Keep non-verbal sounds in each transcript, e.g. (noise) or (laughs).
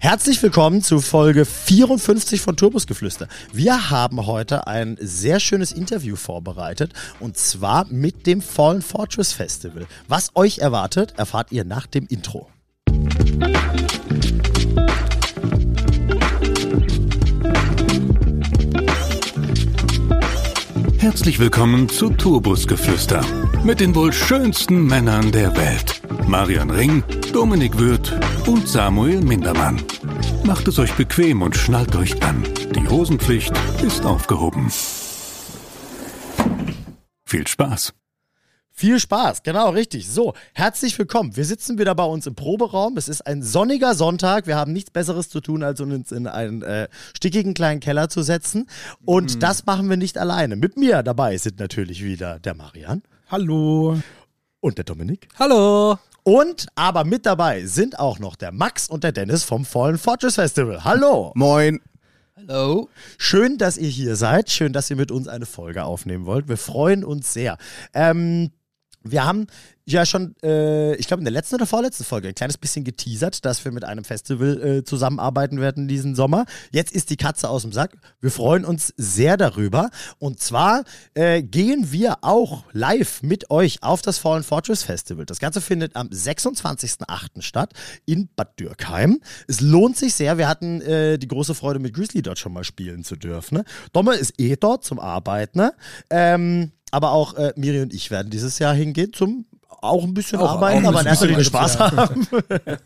Herzlich willkommen zu Folge 54 von Turbusgeflüster. Wir haben heute ein sehr schönes Interview vorbereitet und zwar mit dem Fallen Fortress Festival. Was euch erwartet, erfahrt ihr nach dem Intro. Herzlich willkommen zu Turbusgeflüster mit den wohl schönsten Männern der Welt. Marian Ring, Dominik Würth und Samuel Mindermann. Macht es euch bequem und schnallt euch an. Die Hosenpflicht ist aufgehoben. Viel Spaß. Viel Spaß, genau, richtig. So, herzlich willkommen. Wir sitzen wieder bei uns im Proberaum. Es ist ein sonniger Sonntag. Wir haben nichts Besseres zu tun, als uns in einen äh, stickigen kleinen Keller zu setzen. Und mhm. das machen wir nicht alleine. Mit mir dabei sind natürlich wieder der Marian. Hallo. Und der Dominik. Hallo. Und aber mit dabei sind auch noch der Max und der Dennis vom Fallen Fortress Festival. Hallo. Moin. Hallo. Schön, dass ihr hier seid. Schön, dass ihr mit uns eine Folge aufnehmen wollt. Wir freuen uns sehr. Ähm, wir haben ja schon, äh, ich glaube in der letzten oder vorletzten Folge ein kleines bisschen geteasert, dass wir mit einem Festival äh, zusammenarbeiten werden diesen Sommer. Jetzt ist die Katze aus dem Sack. Wir freuen uns sehr darüber. Und zwar äh, gehen wir auch live mit euch auf das Fallen Fortress Festival. Das Ganze findet am 26.08. statt in Bad Dürkheim. Es lohnt sich sehr. Wir hatten äh, die große Freude, mit Grizzly dort schon mal spielen zu dürfen. Ne? Domme ist eh dort zum Arbeiten. Ne? Ähm, aber auch äh, Miri und ich werden dieses Jahr hingehen zum auch ein bisschen auch, arbeiten, auch aber in erster Linie Spaß haben.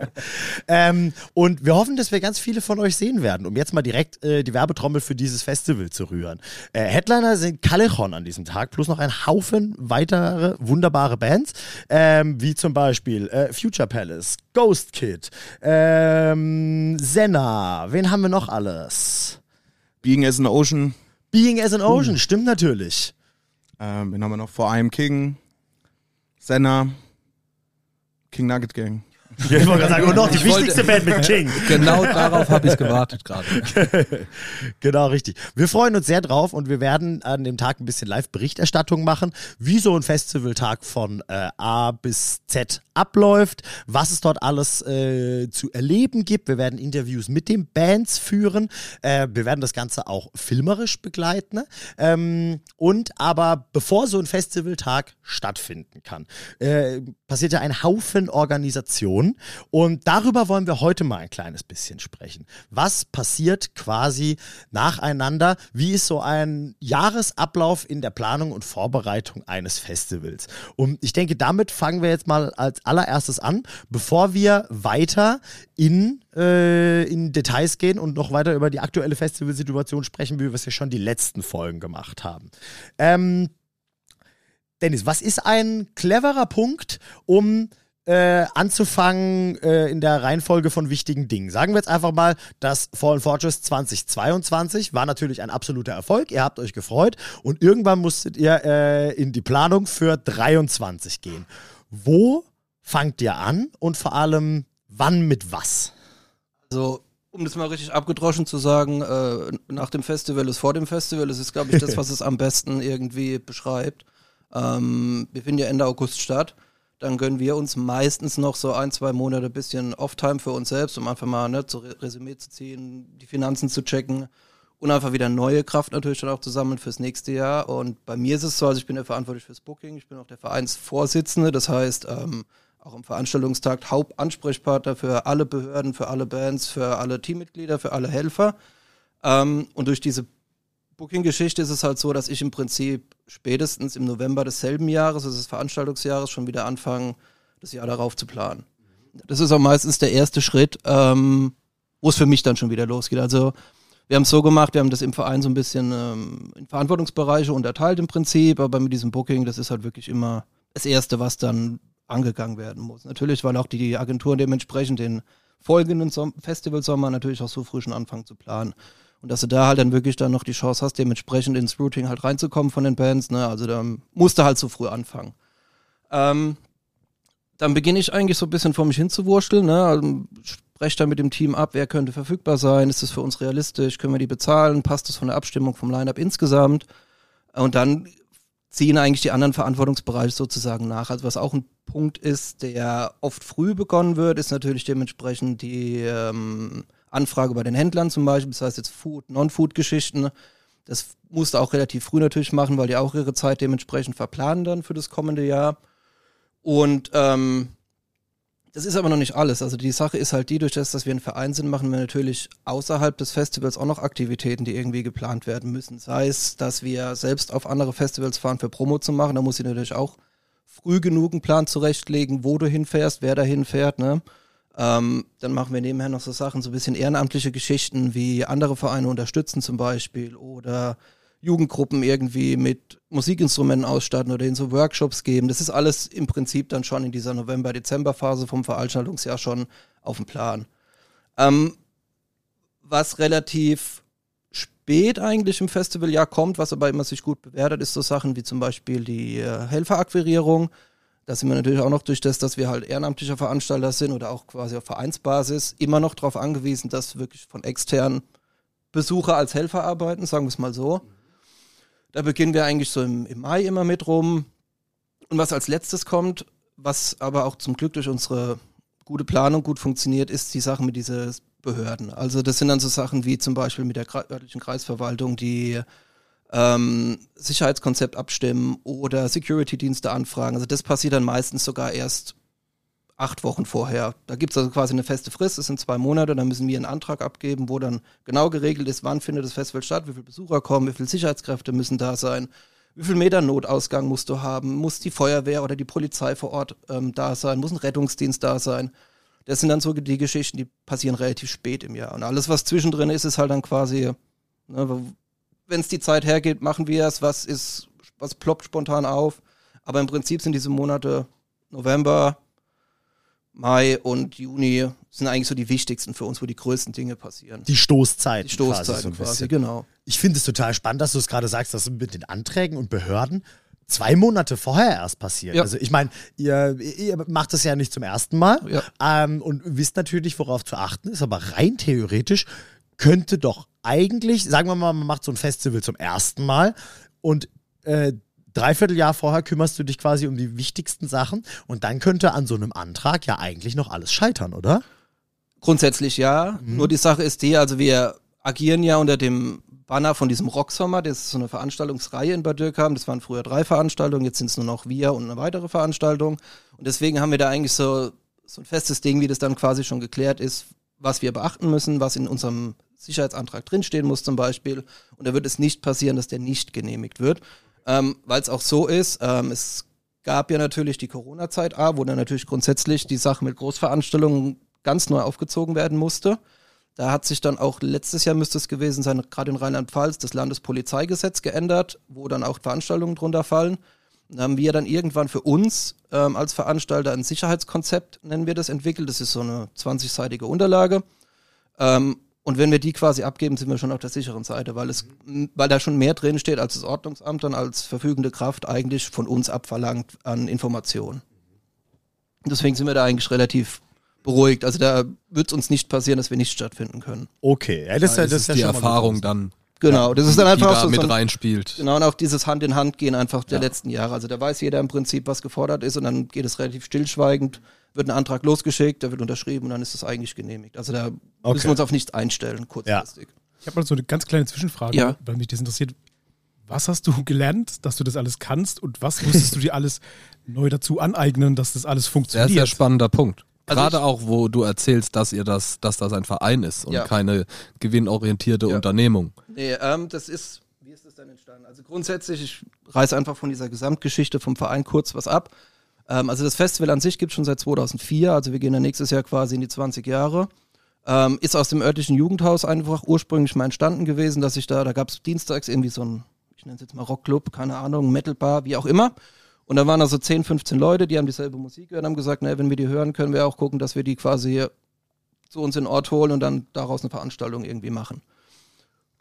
(laughs) ähm, und wir hoffen, dass wir ganz viele von euch sehen werden, um jetzt mal direkt äh, die Werbetrommel für dieses Festival zu rühren. Äh, Headliner sind Callejon an diesem Tag, plus noch ein Haufen weitere wunderbare Bands, ähm, wie zum Beispiel äh, Future Palace, Ghost Kid, ähm, Senna, wen haben wir noch alles? Being as an Ocean. Being as an Ocean, uh. stimmt natürlich. Ähm, wen haben wir noch? I Am King. Senna. King Nugget Gang. Ich wollte gerade sagen, und noch die wichtigste Band mit King. (laughs) Genau darauf habe ich gewartet gerade. (laughs) genau, richtig. Wir freuen uns sehr drauf und wir werden an dem Tag ein bisschen Live-Berichterstattung machen, wie so ein Festivaltag von äh, A bis Z abläuft, was es dort alles äh, zu erleben gibt. Wir werden Interviews mit den Bands führen. Äh, wir werden das Ganze auch filmerisch begleiten. Ähm, und aber bevor so ein Festivaltag stattfinden kann, äh, passiert ja ein Haufen Organisation Und darüber wollen wir heute mal ein kleines bisschen sprechen. Was passiert quasi nacheinander? Wie ist so ein Jahresablauf in der Planung und Vorbereitung eines Festivals? Und ich denke, damit fangen wir jetzt mal als allererstes an, bevor wir weiter in, äh, in Details gehen und noch weiter über die aktuelle Festivalsituation sprechen, wie wir es ja schon die letzten Folgen gemacht haben. Ähm, Dennis, was ist ein cleverer Punkt, um äh, anzufangen äh, in der Reihenfolge von wichtigen Dingen. Sagen wir jetzt einfach mal, das Fallen Fortress 2022 war natürlich ein absoluter Erfolg. Ihr habt euch gefreut und irgendwann musstet ihr äh, in die Planung für 23 gehen. Wo fangt ihr an und vor allem wann mit was? Also um das mal richtig abgedroschen zu sagen, äh, nach dem Festival ist vor dem Festival. Das ist, glaube ich, das, (laughs) was es am besten irgendwie beschreibt. Ähm, wir finden ja Ende August statt dann gönnen wir uns meistens noch so ein, zwei Monate ein bisschen Off-Time für uns selbst, um einfach mal ne, zu Resümee zu ziehen, die Finanzen zu checken und einfach wieder neue Kraft natürlich dann auch zu sammeln fürs nächste Jahr. Und bei mir ist es so, also ich bin ja verantwortlich fürs Booking, ich bin auch der Vereinsvorsitzende, das heißt ähm, auch am Veranstaltungstag Hauptansprechpartner für alle Behörden, für alle Bands, für alle Teammitglieder, für alle Helfer. Ähm, und durch diese Booking-Geschichte ist es halt so, dass ich im Prinzip spätestens im November desselben Jahres, also des Veranstaltungsjahres, schon wieder anfange, das Jahr darauf zu planen. Das ist auch meistens der erste Schritt, ähm, wo es für mich dann schon wieder losgeht. Also wir haben es so gemacht, wir haben das im Verein so ein bisschen ähm, in Verantwortungsbereiche unterteilt im Prinzip, aber mit diesem Booking, das ist halt wirklich immer das Erste, was dann angegangen werden muss. Natürlich, weil auch die Agenturen dementsprechend den folgenden Som Festivalsommer natürlich auch so früh schon anfangen zu planen. Und dass du da halt dann wirklich dann noch die Chance hast, dementsprechend ins Routing halt reinzukommen von den Bands, ne? Also da musst du halt so früh anfangen. Ähm, dann beginne ich eigentlich so ein bisschen vor mich hinzuwurschteln, ne? Also, spreche dann mit dem Team ab, wer könnte verfügbar sein, ist das für uns realistisch, können wir die bezahlen, passt das von der Abstimmung vom Line-Up insgesamt? Und dann ziehen eigentlich die anderen Verantwortungsbereiche sozusagen nach. Also was auch ein Punkt ist, der oft früh begonnen wird, ist natürlich dementsprechend die ähm, Anfrage bei den Händlern zum Beispiel, das heißt jetzt Food, Non-Food-Geschichten. Das musste auch relativ früh natürlich machen, weil die auch ihre Zeit dementsprechend verplanen dann für das kommende Jahr. Und ähm, das ist aber noch nicht alles. Also die Sache ist halt die, durch das, dass wir ein Verein sind, machen wir natürlich außerhalb des Festivals auch noch Aktivitäten, die irgendwie geplant werden müssen. Sei es, dass wir selbst auf andere Festivals fahren für Promo zu machen, da muss ich natürlich auch früh genug einen Plan zurechtlegen, wo du hinfährst, wer da hinfährt, ne? Ähm, dann machen wir nebenher noch so Sachen, so ein bisschen ehrenamtliche Geschichten, wie andere Vereine unterstützen zum Beispiel oder Jugendgruppen irgendwie mit Musikinstrumenten ausstatten oder ihnen so Workshops geben. Das ist alles im Prinzip dann schon in dieser November-Dezember-Phase vom Veranstaltungsjahr schon auf dem Plan. Ähm, was relativ spät eigentlich im Festivaljahr kommt, was aber immer sich gut bewertet, ist so Sachen wie zum Beispiel die äh, Helferakquirierung. Da sind wir natürlich auch noch durch das, dass wir halt ehrenamtlicher Veranstalter sind oder auch quasi auf Vereinsbasis immer noch darauf angewiesen, dass wirklich von externen Besucher als Helfer arbeiten, sagen wir es mal so. Da beginnen wir eigentlich so im, im Mai immer mit rum. Und was als letztes kommt, was aber auch zum Glück durch unsere gute Planung gut funktioniert, ist die Sache mit diesen Behörden. Also das sind dann so Sachen wie zum Beispiel mit der örtlichen Kreisverwaltung, die ähm, Sicherheitskonzept abstimmen oder Security-Dienste anfragen. Also das passiert dann meistens sogar erst acht Wochen vorher. Da gibt es also quasi eine feste Frist, das sind zwei Monate, dann müssen wir einen Antrag abgeben, wo dann genau geregelt ist, wann findet das Festival statt, wie viele Besucher kommen, wie viele Sicherheitskräfte müssen da sein, wie viel Meter Notausgang musst du haben, muss die Feuerwehr oder die Polizei vor Ort ähm, da sein, muss ein Rettungsdienst da sein. Das sind dann so die Geschichten, die passieren relativ spät im Jahr. Und alles, was zwischendrin ist, ist halt dann quasi, ne, wenn es die Zeit hergeht, machen wir es, was ist, was ploppt spontan auf. Aber im Prinzip sind diese Monate November, Mai und Juni sind eigentlich so die wichtigsten für uns, wo die größten Dinge passieren. Die Stoßzeiten. Die Stoßzeiten quasi, so quasi genau. Ich finde es total spannend, dass du es gerade sagst, dass mit den Anträgen und Behörden zwei Monate vorher erst passiert. Ja. Also ich meine, ihr, ihr, macht das ja nicht zum ersten Mal ja. ähm, und wisst natürlich, worauf zu achten ist, aber rein theoretisch könnte doch eigentlich, sagen wir mal, man macht so ein Festival zum ersten Mal und äh, Dreivierteljahr vorher kümmerst du dich quasi um die wichtigsten Sachen und dann könnte an so einem Antrag ja eigentlich noch alles scheitern, oder? Grundsätzlich ja. Mhm. Nur die Sache ist die, also wir agieren ja unter dem Banner von diesem Rocksommer, das ist so eine Veranstaltungsreihe in Bad Dürkheim. Das waren früher drei Veranstaltungen, jetzt sind es nur noch wir und eine weitere Veranstaltung. Und deswegen haben wir da eigentlich so, so ein festes Ding, wie das dann quasi schon geklärt ist, was wir beachten müssen, was in unserem Sicherheitsantrag drinstehen muss zum Beispiel. Und da wird es nicht passieren, dass der nicht genehmigt wird ähm, weil es auch so ist, ähm, es gab ja natürlich die Corona-Zeit A, wo dann natürlich grundsätzlich die Sache mit Großveranstaltungen ganz neu aufgezogen werden musste. Da hat sich dann auch letztes Jahr müsste es gewesen sein, gerade in Rheinland-Pfalz, das Landespolizeigesetz geändert, wo dann auch Veranstaltungen drunter fallen. Da haben wir dann irgendwann für uns ähm, als Veranstalter ein Sicherheitskonzept, nennen wir das, entwickelt. Das ist so eine 20-seitige Unterlage. Ähm, und wenn wir die quasi abgeben, sind wir schon auf der sicheren Seite, weil es, weil da schon mehr drin steht, als das Ordnungsamt dann als verfügende Kraft eigentlich von uns abverlangt an Informationen. Deswegen sind wir da eigentlich relativ beruhigt. Also da wird es uns nicht passieren, dass wir nicht stattfinden können. Okay, ja, das, ja, das, das ist ja die Erfahrung dann. Genau, das ist dann einfach die da so, mit reinspielt. Genau, und auch dieses Hand in Hand gehen einfach der letzten Jahre. Also da weiß jeder im Prinzip, was gefordert ist und dann geht es relativ stillschweigend wird ein Antrag losgeschickt, der wird unterschrieben und dann ist es eigentlich genehmigt. Also da okay. müssen wir uns auf nichts einstellen, kurzfristig. Ja. Ich habe mal so eine ganz kleine Zwischenfrage, ja. weil mich das interessiert. Was hast du gelernt, dass du das alles kannst und was musstest du dir alles neu dazu aneignen, dass das alles funktioniert? Sehr, sehr spannender Punkt. Also Gerade auch, wo du erzählst, dass ihr das, dass das ein Verein ist und ja. keine gewinnorientierte ja. Unternehmung. Nee, ähm, das ist, wie ist das denn entstanden? Also grundsätzlich, ich reiße einfach von dieser Gesamtgeschichte vom Verein kurz was ab. Ähm, also das Festival an sich gibt es schon seit 2004, also wir gehen dann nächstes Jahr quasi in die 20 Jahre. Ähm, ist aus dem örtlichen Jugendhaus einfach ursprünglich mal entstanden gewesen, dass ich da, da gab es dienstags irgendwie so ein, ich nenne es jetzt mal Rockclub, keine Ahnung, Metalbar, wie auch immer. Und da waren da so 10, 15 Leute, die haben dieselbe Musik gehört, haben gesagt, naja, wenn wir die hören, können wir auch gucken, dass wir die quasi zu uns in den Ort holen und dann daraus eine Veranstaltung irgendwie machen.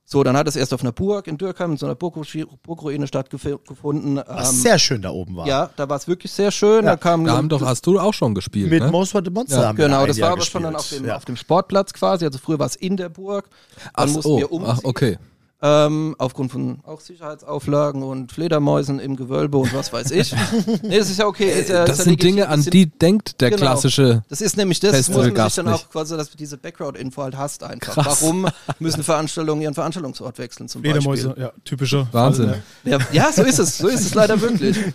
So, dann hat es erst auf einer Burg in Dürkheim, in so einer Burgruine stattgefunden. Was ähm, sehr schön da oben war. Ja, da war es wirklich sehr schön. Ja. Da, kam da haben doch, hast du auch schon gespielt. Mit ne? Most Wanted Monster ja. haben Genau, das war aber gespielt. schon dann auf dem, ja. auf dem Sportplatz quasi. Also früher war es in der Burg. Dann Ach, mussten oh. wir um. Ach, okay. Ähm, aufgrund von auch Sicherheitsauflagen und Fledermäusen im Gewölbe und was weiß ich. (laughs) nee, das ist ja okay. Ist ja, das ist sind Dinge, an die denkt der genau. klassische. Das ist nämlich das, muss man sich dann auch quasi, dass du diese Background-Info halt hast einfach. Krass. Warum müssen Veranstaltungen ihren Veranstaltungsort wechseln zum Fledermäuse, Beispiel? ja, typischer. Wahnsinn. Ja, ja, so ist es. So ist es leider wirklich. (laughs)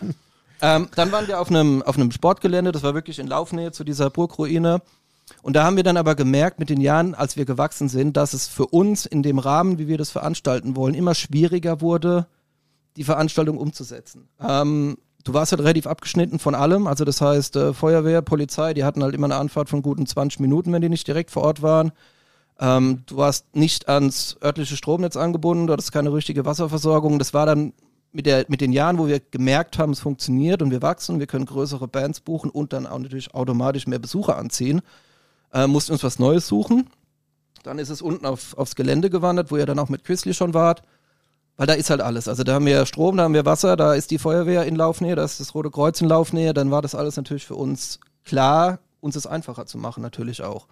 Ähm, dann waren wir auf einem, auf einem Sportgelände, das war wirklich in Laufnähe zu dieser Burgruine. Und da haben wir dann aber gemerkt mit den Jahren, als wir gewachsen sind, dass es für uns in dem Rahmen, wie wir das veranstalten wollen, immer schwieriger wurde, die Veranstaltung umzusetzen. Ähm, du warst halt relativ abgeschnitten von allem. Also das heißt, äh, Feuerwehr, Polizei, die hatten halt immer eine Anfahrt von guten 20 Minuten, wenn die nicht direkt vor Ort waren. Ähm, du warst nicht ans örtliche Stromnetz angebunden, du hattest keine richtige Wasserversorgung. Das war dann mit, der, mit den Jahren, wo wir gemerkt haben, es funktioniert und wir wachsen, wir können größere Bands buchen und dann auch natürlich automatisch mehr Besucher anziehen äh, mussten uns was Neues suchen. Dann ist es unten auf, aufs Gelände gewandert, wo ihr dann auch mit Chrisley schon wart. Weil da ist halt alles. Also da haben wir Strom, da haben wir Wasser, da ist die Feuerwehr in Laufnähe, da ist das Rote Kreuz in Laufnähe. Dann war das alles natürlich für uns klar, uns es einfacher zu machen, natürlich auch.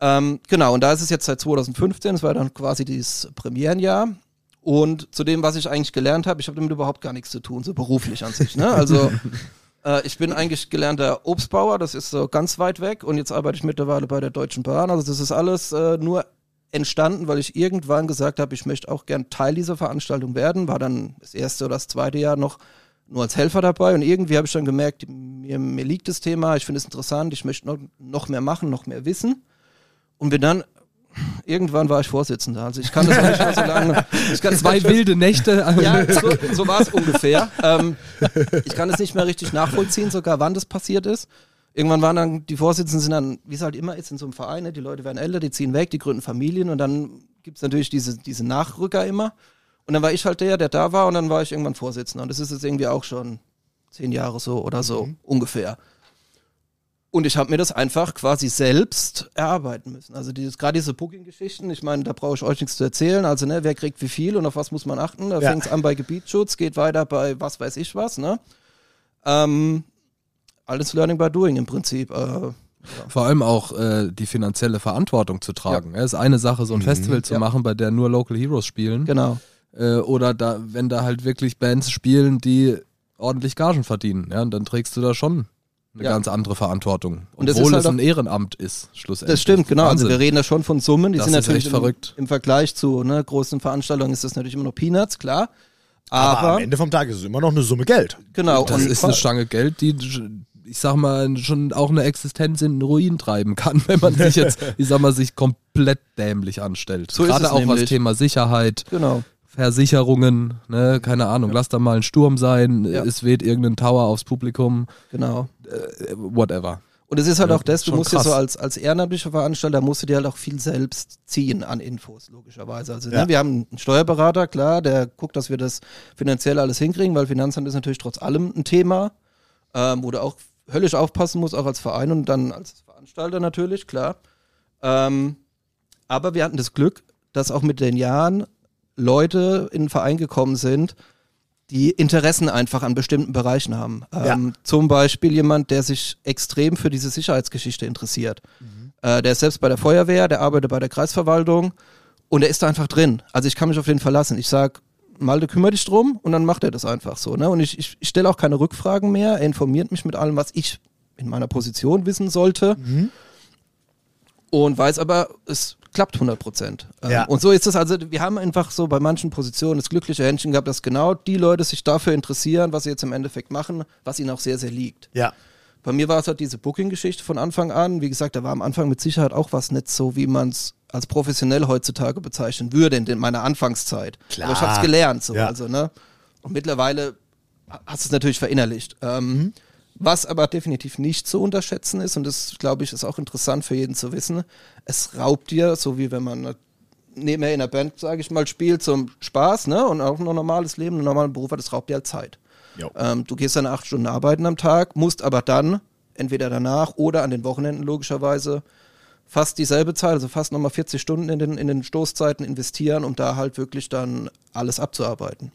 Ähm, genau, und da ist es jetzt seit 2015, das war dann quasi dieses Premierenjahr. Und zu dem, was ich eigentlich gelernt habe, ich habe damit überhaupt gar nichts zu tun, so beruflich an sich. Ne? Also (laughs) Äh, ich bin eigentlich gelernter Obstbauer, das ist so ganz weit weg und jetzt arbeite ich mittlerweile bei der Deutschen Bahn. Also das ist alles äh, nur entstanden, weil ich irgendwann gesagt habe, ich möchte auch gern Teil dieser Veranstaltung werden. War dann das erste oder das zweite Jahr noch nur als Helfer dabei und irgendwie habe ich dann gemerkt, mir, mir liegt das Thema, ich finde es interessant, ich möchte noch, noch mehr machen, noch mehr wissen und bin dann irgendwann war ich Vorsitzender. Also ich kann das nicht mehr so lange. (laughs) Zwei wilde Nächte. Ja, so, so war es ungefähr. Ähm, ich kann es nicht mehr richtig nachvollziehen, sogar wann das passiert ist. Irgendwann waren dann, die Vorsitzenden sind dann, wie es halt immer ist in so einem Verein, ne, die Leute werden älter, die ziehen weg, die gründen Familien und dann gibt es natürlich diese, diese Nachrücker immer. Und dann war ich halt der, der da war und dann war ich irgendwann Vorsitzender. Und das ist jetzt irgendwie auch schon zehn Jahre so oder so mhm. ungefähr. Und ich habe mir das einfach quasi selbst erarbeiten müssen. Also dieses, gerade diese Booking-Geschichten, ich meine, da brauche ich euch nichts zu erzählen. Also, ne, wer kriegt wie viel und auf was muss man achten? Da ja. fängt es an bei Gebietsschutz, geht weiter bei was weiß ich was, ne? Ähm, alles Learning by Doing im Prinzip. Äh, ja. Vor allem auch äh, die finanzielle Verantwortung zu tragen. Es ja. ist eine Sache, so ein mhm. Festival zu machen, bei der nur Local Heroes spielen. Genau. Äh, oder da, wenn da halt wirklich Bands spielen, die ordentlich Gagen verdienen. Ja, und dann trägst du da schon eine ja. ganz andere Verantwortung. Und Obwohl halt es ein Ehrenamt ist, schlussendlich. Das stimmt, genau. Also wir reden da schon von Summen, die das sind natürlich im, verrückt. im Vergleich zu ne, großen Veranstaltungen ist das natürlich immer noch Peanuts, klar. Aber, Aber, am Ende vom Tag ist es immer noch eine Summe Geld. Genau. Das ist eine Stange Geld, die ich sag mal, schon auch eine Existenz in den Ruin treiben kann, (laughs) wenn man sich jetzt, ich sag mal, sich komplett dämlich anstellt. So Gerade auch nämlich. was Thema Sicherheit. Genau. Versicherungen, ne, keine Ahnung, ja. lass da mal ein Sturm sein, ja. es weht irgendein Tower aufs Publikum. Genau. Äh, whatever. Und es ist halt ja, auch das, du musst ja so als, als ehrenamtlicher Veranstalter, musst du dir halt auch viel selbst ziehen an Infos, logischerweise. Also ne, wir haben einen Steuerberater, klar, der guckt, dass wir das finanziell alles hinkriegen, weil Finanzamt ist natürlich trotz allem ein Thema, ähm, wo du auch höllisch aufpassen musst, auch als Verein und dann als Veranstalter natürlich, klar. Ähm, aber wir hatten das Glück, dass auch mit den Jahren Leute in den Verein gekommen sind, die Interessen einfach an bestimmten Bereichen haben. Ja. Ähm, zum Beispiel jemand, der sich extrem für diese Sicherheitsgeschichte interessiert. Mhm. Äh, der ist selbst bei der Feuerwehr, der arbeitet bei der Kreisverwaltung und der ist da einfach drin. Also ich kann mich auf den verlassen. Ich sage, Malte, kümmere dich drum und dann macht er das einfach so. Ne? Und ich, ich, ich stelle auch keine Rückfragen mehr. Er informiert mich mit allem, was ich in meiner Position wissen sollte. Mhm. Und weiß aber, es klappt 100 Prozent. Ähm, ja. Und so ist es also, wir haben einfach so bei manchen Positionen das glückliche Händchen gehabt, dass genau die Leute sich dafür interessieren, was sie jetzt im Endeffekt machen, was ihnen auch sehr, sehr liegt. Ja. Bei mir war es halt diese Booking-Geschichte von Anfang an. Wie gesagt, da war am Anfang mit Sicherheit auch was nicht so, wie man es als professionell heutzutage bezeichnen würde in meiner Anfangszeit. Klar. Aber ich habe es gelernt. So, ja. also, ne? Und mittlerweile hast du es natürlich verinnerlicht. Ähm, mhm. Was aber definitiv nicht zu unterschätzen ist, und das glaube ich ist auch interessant für jeden zu wissen, es raubt dir, so wie wenn man nebenher in der Band, sage ich mal, spielt zum Spaß, ne? Und auch ein normales Leben, einen normalen Beruf hat, das raubt dir halt Zeit. Ähm, du gehst dann acht Stunden arbeiten am Tag, musst aber dann, entweder danach oder an den Wochenenden logischerweise, fast dieselbe Zeit, also fast nochmal 40 Stunden in den, in den Stoßzeiten investieren, um da halt wirklich dann alles abzuarbeiten.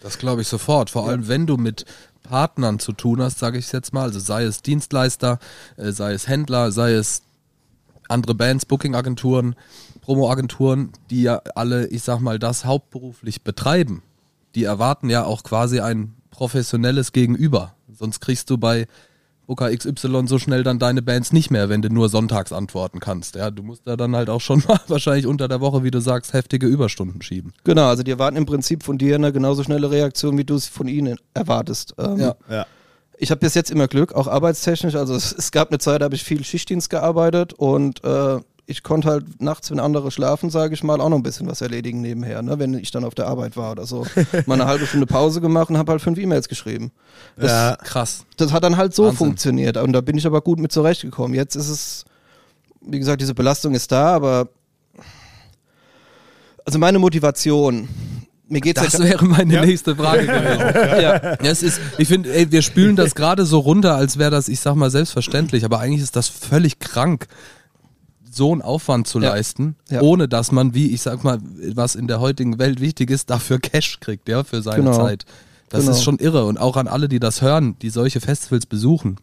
Das glaube ich sofort. Vor allem, wenn du mit Partnern zu tun hast, sage ich jetzt mal, also sei es Dienstleister, äh, sei es Händler, sei es andere Bands, Booking-Agenturen, Promo-Agenturen, die ja alle, ich sag mal, das hauptberuflich betreiben, die erwarten ja auch quasi ein professionelles Gegenüber. Sonst kriegst du bei Booker XY so schnell dann deine Bands nicht mehr, wenn du nur sonntags antworten kannst. Ja, du musst da dann halt auch schon (laughs) mal wahrscheinlich unter der Woche, wie du sagst, heftige Überstunden schieben. Genau, also die erwarten im Prinzip von dir eine genauso schnelle Reaktion, wie du es von ihnen erwartest. Ähm, ja. ja. Ich habe bis jetzt immer Glück, auch arbeitstechnisch. Also es, es gab eine Zeit, da habe ich viel Schichtdienst gearbeitet und äh, ich konnte halt nachts, wenn andere schlafen, sage ich mal, auch noch ein bisschen was erledigen nebenher, ne? wenn ich dann auf der Arbeit war oder so. (laughs) mal eine halbe Stunde Pause gemacht und habe halt fünf E-Mails geschrieben. Das, ja, krass. Das hat dann halt so Wahnsinn. funktioniert und da bin ich aber gut mit zurechtgekommen. Jetzt ist es, wie gesagt, diese Belastung ist da, aber also meine Motivation, mir geht's das ja wäre meine ja. nächste Frage (laughs) gewesen. ja. ja. Es ist, ich finde, wir spülen das gerade so runter, als wäre das, ich sag mal, selbstverständlich, aber eigentlich ist das völlig krank so einen Aufwand zu ja. leisten, ja. ohne dass man, wie ich sag mal, was in der heutigen Welt wichtig ist, dafür Cash kriegt, ja, für seine genau. Zeit. Das genau. ist schon irre. Und auch an alle, die das hören, die solche Festivals besuchen.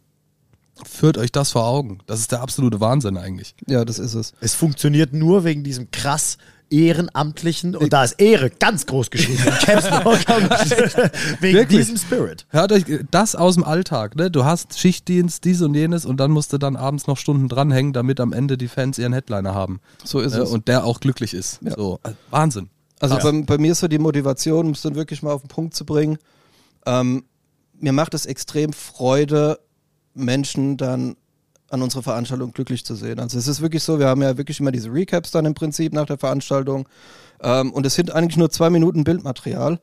Führt euch das vor Augen. Das ist der absolute Wahnsinn eigentlich. Ja, das ist es. Es funktioniert nur wegen diesem krass Ehrenamtlichen und da ist Ehre ganz groß geschrieben. (laughs) (laughs) Wegen Wirklich? diesem Spirit. Hört euch das aus dem Alltag. Ne? Du hast Schichtdienst, dies und jenes und dann musst du dann abends noch Stunden dranhängen, damit am Ende die Fans ihren Headliner haben. So ist äh, es. Und der auch glücklich ist. Ja. So, Wahnsinn. Also bei, bei, mir ist so die Motivation, um es dann wirklich mal auf den Punkt zu bringen. Ähm, mir macht es extrem Freude, Menschen dann an unserer Veranstaltung glücklich zu sehen. Also es ist wirklich so, wir haben ja wirklich immer diese Recaps dann im Prinzip nach der Veranstaltung ähm, und es sind eigentlich nur zwei Minuten Bildmaterial.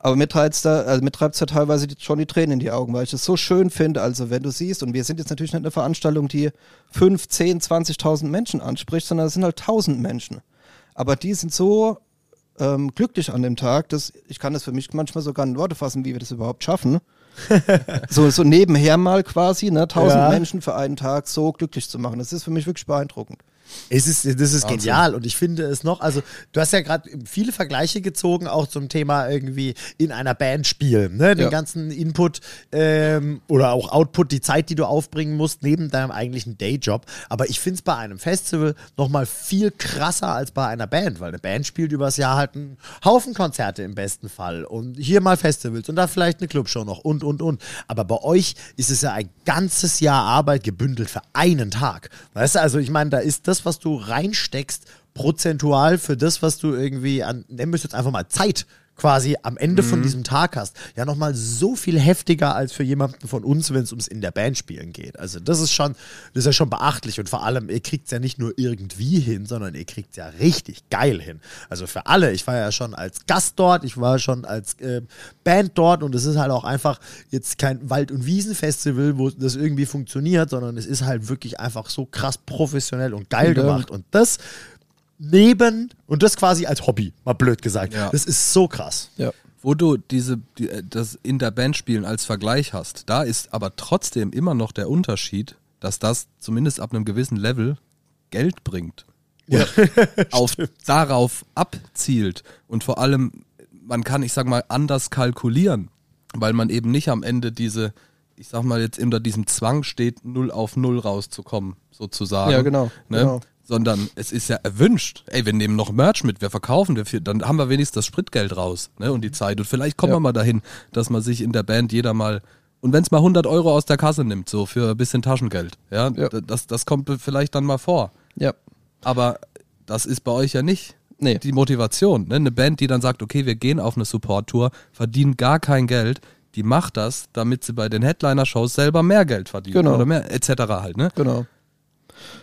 Aber mir treibt es da, also mir da teilweise schon die Tränen in die Augen, weil ich es so schön finde. Also wenn du siehst, und wir sind jetzt natürlich nicht eine Veranstaltung, die 5, 10, 20.000 Menschen anspricht, sondern es sind halt 1000 Menschen. Aber die sind so ähm, glücklich an dem Tag, dass ich kann das für mich manchmal sogar in Worte fassen, wie wir das überhaupt schaffen (laughs) so, so nebenher mal quasi, ne, tausend ja. Menschen für einen Tag so glücklich zu machen. Das ist für mich wirklich beeindruckend. Es ist, das ist genial und ich finde es noch, also du hast ja gerade viele Vergleiche gezogen, auch zum Thema irgendwie in einer Band spielen, ne? den ja. ganzen Input ähm, oder auch Output, die Zeit, die du aufbringen musst, neben deinem eigentlichen Dayjob. Aber ich finde es bei einem Festival nochmal viel krasser als bei einer Band, weil eine Band spielt übers Jahr halt einen Haufen Konzerte im besten Fall und hier mal Festivals und da vielleicht eine Clubshow noch und, und, und. Aber bei euch ist es ja ein ganzes Jahr Arbeit gebündelt für einen Tag. Weißt du, also ich meine, da ist das, was du reinsteckst, prozentual für das, was du irgendwie an, nennen wir es jetzt einfach mal Zeit quasi am Ende mhm. von diesem Tag hast, ja nochmal so viel heftiger als für jemanden von uns, wenn es ums in der Band spielen geht. Also das ist schon, das ist ja schon beachtlich und vor allem, ihr kriegt es ja nicht nur irgendwie hin, sondern ihr kriegt es ja richtig geil hin. Also für alle, ich war ja schon als Gast dort, ich war schon als äh, Band dort und es ist halt auch einfach jetzt kein Wald- und Wiesenfestival, wo das irgendwie funktioniert, sondern es ist halt wirklich einfach so krass professionell und geil ja. gemacht und das neben und das quasi als Hobby, mal blöd gesagt. Ja. Das ist so krass. Ja. Wo du diese, die, äh, das in der Band spielen als Vergleich hast, da ist aber trotzdem immer noch der Unterschied, dass das zumindest ab einem gewissen Level Geld bringt. Ja. (laughs) auf, darauf abzielt und vor allem, man kann, ich sag mal, anders kalkulieren, weil man eben nicht am Ende diese, ich sag mal jetzt unter diesem Zwang steht, null auf null rauszukommen, sozusagen. Ja, genau. Ne? genau sondern es ist ja erwünscht. Ey, wir nehmen noch Merch mit, wir verkaufen, wir, dann haben wir wenigstens das Spritgeld raus ne, und die Zeit. Und vielleicht kommen ja. wir mal dahin, dass man sich in der Band jeder mal, und wenn es mal 100 Euro aus der Kasse nimmt, so für ein bisschen Taschengeld, ja, ja. Das, das kommt vielleicht dann mal vor. Ja. Aber das ist bei euch ja nicht nee. die Motivation. Ne? Eine Band, die dann sagt, okay, wir gehen auf eine Support-Tour, verdienen gar kein Geld, die macht das, damit sie bei den Headliner-Shows selber mehr Geld verdienen genau. oder mehr etc. halt, ne? Genau.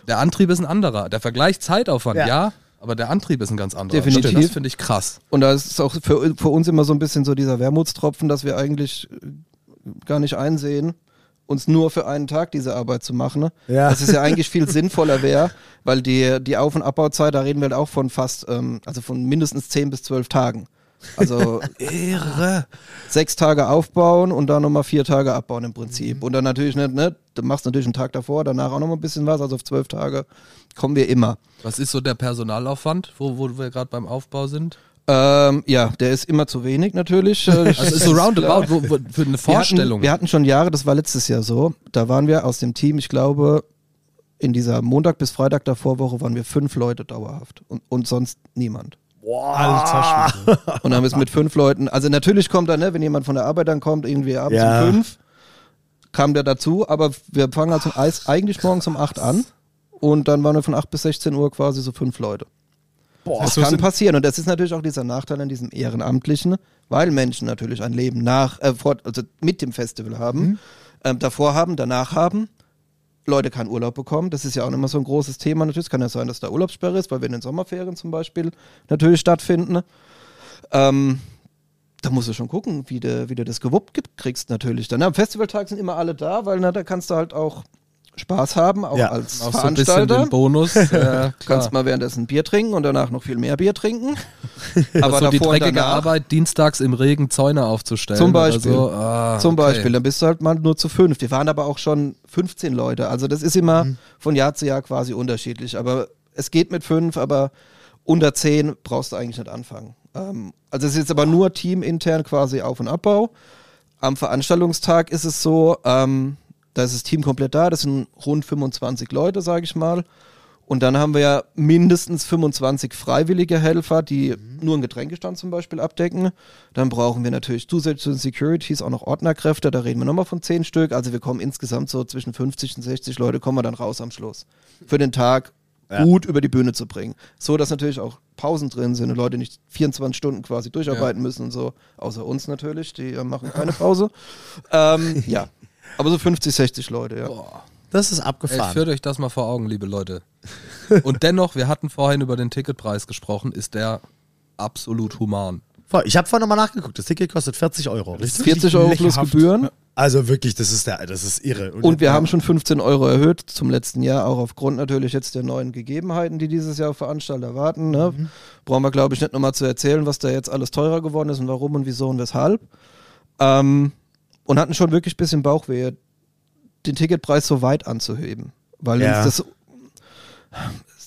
Der Antrieb ist ein anderer. Der Vergleich Zeitaufwand, ja, ja aber der Antrieb ist ein ganz anderer. Definitiv. Das finde ich krass. Und da ist auch für, für uns immer so ein bisschen so dieser Wermutstropfen, dass wir eigentlich äh, gar nicht einsehen, uns nur für einen Tag diese Arbeit zu machen. Ne? Ja. Das ist ja eigentlich viel (laughs) sinnvoller wäre, weil die, die Auf- und Abbauzeit, da reden wir halt auch von fast, ähm, also von mindestens 10 bis 12 Tagen. Also (laughs) irre. Sechs Tage aufbauen und dann nochmal vier Tage abbauen im Prinzip. Mhm. Und dann natürlich nicht, ne, du machst natürlich einen Tag davor, danach auch nochmal ein bisschen was, also auf zwölf Tage kommen wir immer. Was ist so der Personalaufwand, wo, wo wir gerade beim Aufbau sind? Ähm, ja, der ist immer zu wenig natürlich. (laughs) also ist so roundabout wo, wo, für eine Vorstellung. Wir hatten, wir hatten schon Jahre, das war letztes Jahr so, da waren wir aus dem Team, ich glaube, in dieser Montag bis Freitag davor Woche waren wir fünf Leute dauerhaft und, und sonst niemand. Boah. Alter Schwede. Und dann haben wir es mit fünf Leuten. Also natürlich kommt dann, ne, wenn jemand von der Arbeit dann kommt, irgendwie abends Ja. um fünf, kam der dazu, aber wir fangen also eis- eigentlich morgens um acht an und dann waren wir von acht bis 16 Uhr quasi so fünf Leute. Boah, Das kann passieren und das ist natürlich auch dieser Nachteil an diesem Ehrenamtlichen, weil Menschen natürlich ein Leben nach, äh, vor, also mit dem Festival haben, Mhm. ähm, davor haben, danach haben. Leute keinen Urlaub bekommen. Das ist ja auch immer so ein großes Thema. Natürlich kann ja sein, dass da Urlaubssperre ist, weil wir in den Sommerferien zum Beispiel natürlich stattfinden. Ähm, da musst du schon gucken, wie du, wie du das gewuppt ge- kriegst natürlich. Dann am Festivaltag sind immer alle da, weil na, da kannst du halt auch Spaß haben, auch Ja, als Auch so ein bisschen Veranstalter. den Bonus. (laughs) Äh, Du kannst mal währenddessen Bier trinken und danach noch viel mehr Bier trinken. (laughs) Aber so die dreckige danach, Arbeit, dienstags im Regen Zäune aufzustellen. Zum Beispiel. So. ah, zum okay. Beispiel, dann bist du halt mal nur zu fünf. Wir waren aber auch schon 15 Leute. Also das ist immer Mhm. von Jahr zu Jahr quasi unterschiedlich. Aber es geht mit fünf, aber unter zehn brauchst du eigentlich nicht anfangen. Ähm, also es ist jetzt aber nur teamintern quasi Auf- und Abbau. Am Veranstaltungstag ist es so, ähm, da ist das Team komplett da. Das sind rund 25 Leute, sage ich mal. Und dann haben wir ja mindestens 25 freiwillige Helfer, die nur einen Getränkestand zum Beispiel abdecken. Dann brauchen wir natürlich zusätzlich zu den Securities auch noch Ordnerkräfte. Da reden wir nochmal von 10 Stück. Also wir kommen insgesamt so zwischen 50 und 60 Leute, kommen wir dann raus am Schluss. Für den Tag Ja. gut über die Bühne zu bringen. So, dass natürlich auch Pausen drin sind und Leute nicht 24 Stunden quasi durcharbeiten müssen und so. Außer uns natürlich, die äh, machen keine Pause. (laughs) ähm, ja. Aber so 50, 60 Leute, ja. das ist Ey, abgefahren. führt euch das mal vor Augen, liebe Leute. (laughs) Und dennoch, wir hatten vorhin über den Ticketpreis gesprochen, ist der absolut human. Ich habe vorhin nochmal nachgeguckt. Das Ticket kostet 40 Euro, richtig? 40 Euro plus. Gebühren. Also wirklich, das ist der, das ist irre. Und wir haben schon 15 Euro erhöht zum letzten Jahr, auch aufgrund natürlich jetzt der neuen Gegebenheiten, die dieses Jahr auf Veranstalter warten. Ne? Brauchen wir, glaube ich, nicht nochmal zu erzählen, was da jetzt alles teurer geworden ist und warum und wieso und weshalb. Ähm, und hatten schon wirklich ein bisschen Bauchweh, den Ticketpreis so weit anzuheben. Weil Ja. das,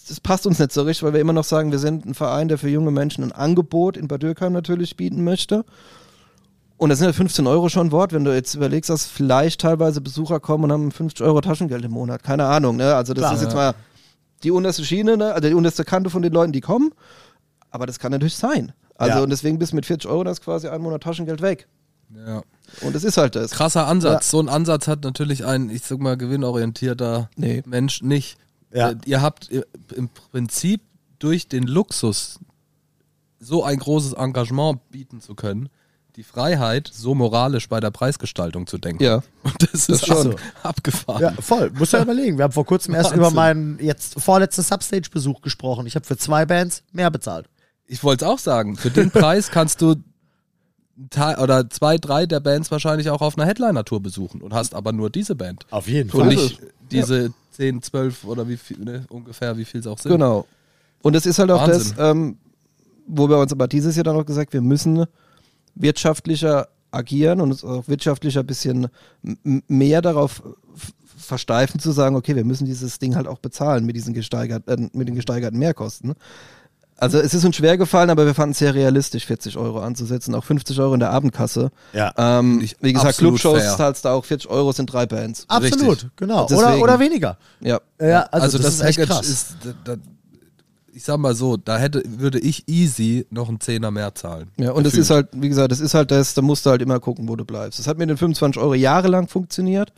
das passt uns nicht so richtig, weil wir immer noch sagen, wir sind ein Verein, der für junge Menschen ein Angebot in Bad Dürkheim natürlich bieten möchte. Und das sind ja 15 Euro schon Wort, wenn du jetzt überlegst, dass vielleicht teilweise Besucher kommen und haben 50 Euro Taschengeld im Monat. Keine Ahnung, ne? Also das Klar, ist jetzt ja. mal die unterste Schiene, ne? Also die unterste Kante von den Leuten, die kommen. Aber das kann natürlich sein. Also Ja. und deswegen bist du mit 40 Euro, das quasi ein Monat Taschengeld weg. Ja. Und das ist halt das. Krasser Ansatz. So ein Ansatz hat natürlich ein, ich sag mal, gewinnorientierter Nee. Mensch nicht. Ja. Äh, Ihr habt im Prinzip durch den Luxus, so ein großes Engagement bieten zu können, die Freiheit, so moralisch bei der Preisgestaltung zu denken. Ja. (laughs) Und das, Das ist schon. ab- abgefahren. Ja, voll. Muss ja überlegen. Wir haben vor kurzem erst Wahnsinn. über meinen jetzt vorletzten Substage-Besuch gesprochen. Ich habe für zwei Bands mehr bezahlt. Ich wollte es auch sagen. Für den Preis kannst du Teil- oder zwei, drei der Bands wahrscheinlich auch auf einer Headliner-Tour besuchen und hast aber nur diese Band. Auf jeden Und Fall. nicht diese 10, 12 oder wie viel, ne, ungefähr, wie viel es auch sind. Genau. Und es ist halt auch Wahnsinn. das, ähm, wo wir uns aber dieses Jahr dann auch gesagt, wir müssen wirtschaftlicher agieren und uns auch wirtschaftlicher ein bisschen mehr darauf versteifen zu sagen, okay, wir müssen dieses Ding halt auch bezahlen mit diesen gesteigerten, mit den gesteigerten Mehrkosten. Also es ist uns schwer gefallen, aber wir fanden es sehr realistisch, 40 Euro anzusetzen, auch 50 Euro in der Abendkasse. Ja. Ähm, wie gesagt, Clubshows fair. zahlst du auch 40 Euro, sind drei Bands. Absolut, Richtig. genau. Deswegen- Oder, oder weniger. Ja. Ja, also, Also, das, das, ist echt krass. ist, da, da, ich sag mal so, da hätte, würde ich easy noch einen Zehner mehr zahlen. Ja, und es ist halt, wie gesagt, das ist halt das, da musst du halt immer gucken, wo du bleibst. Das hat mit den 25 Euro jahrelang funktioniert,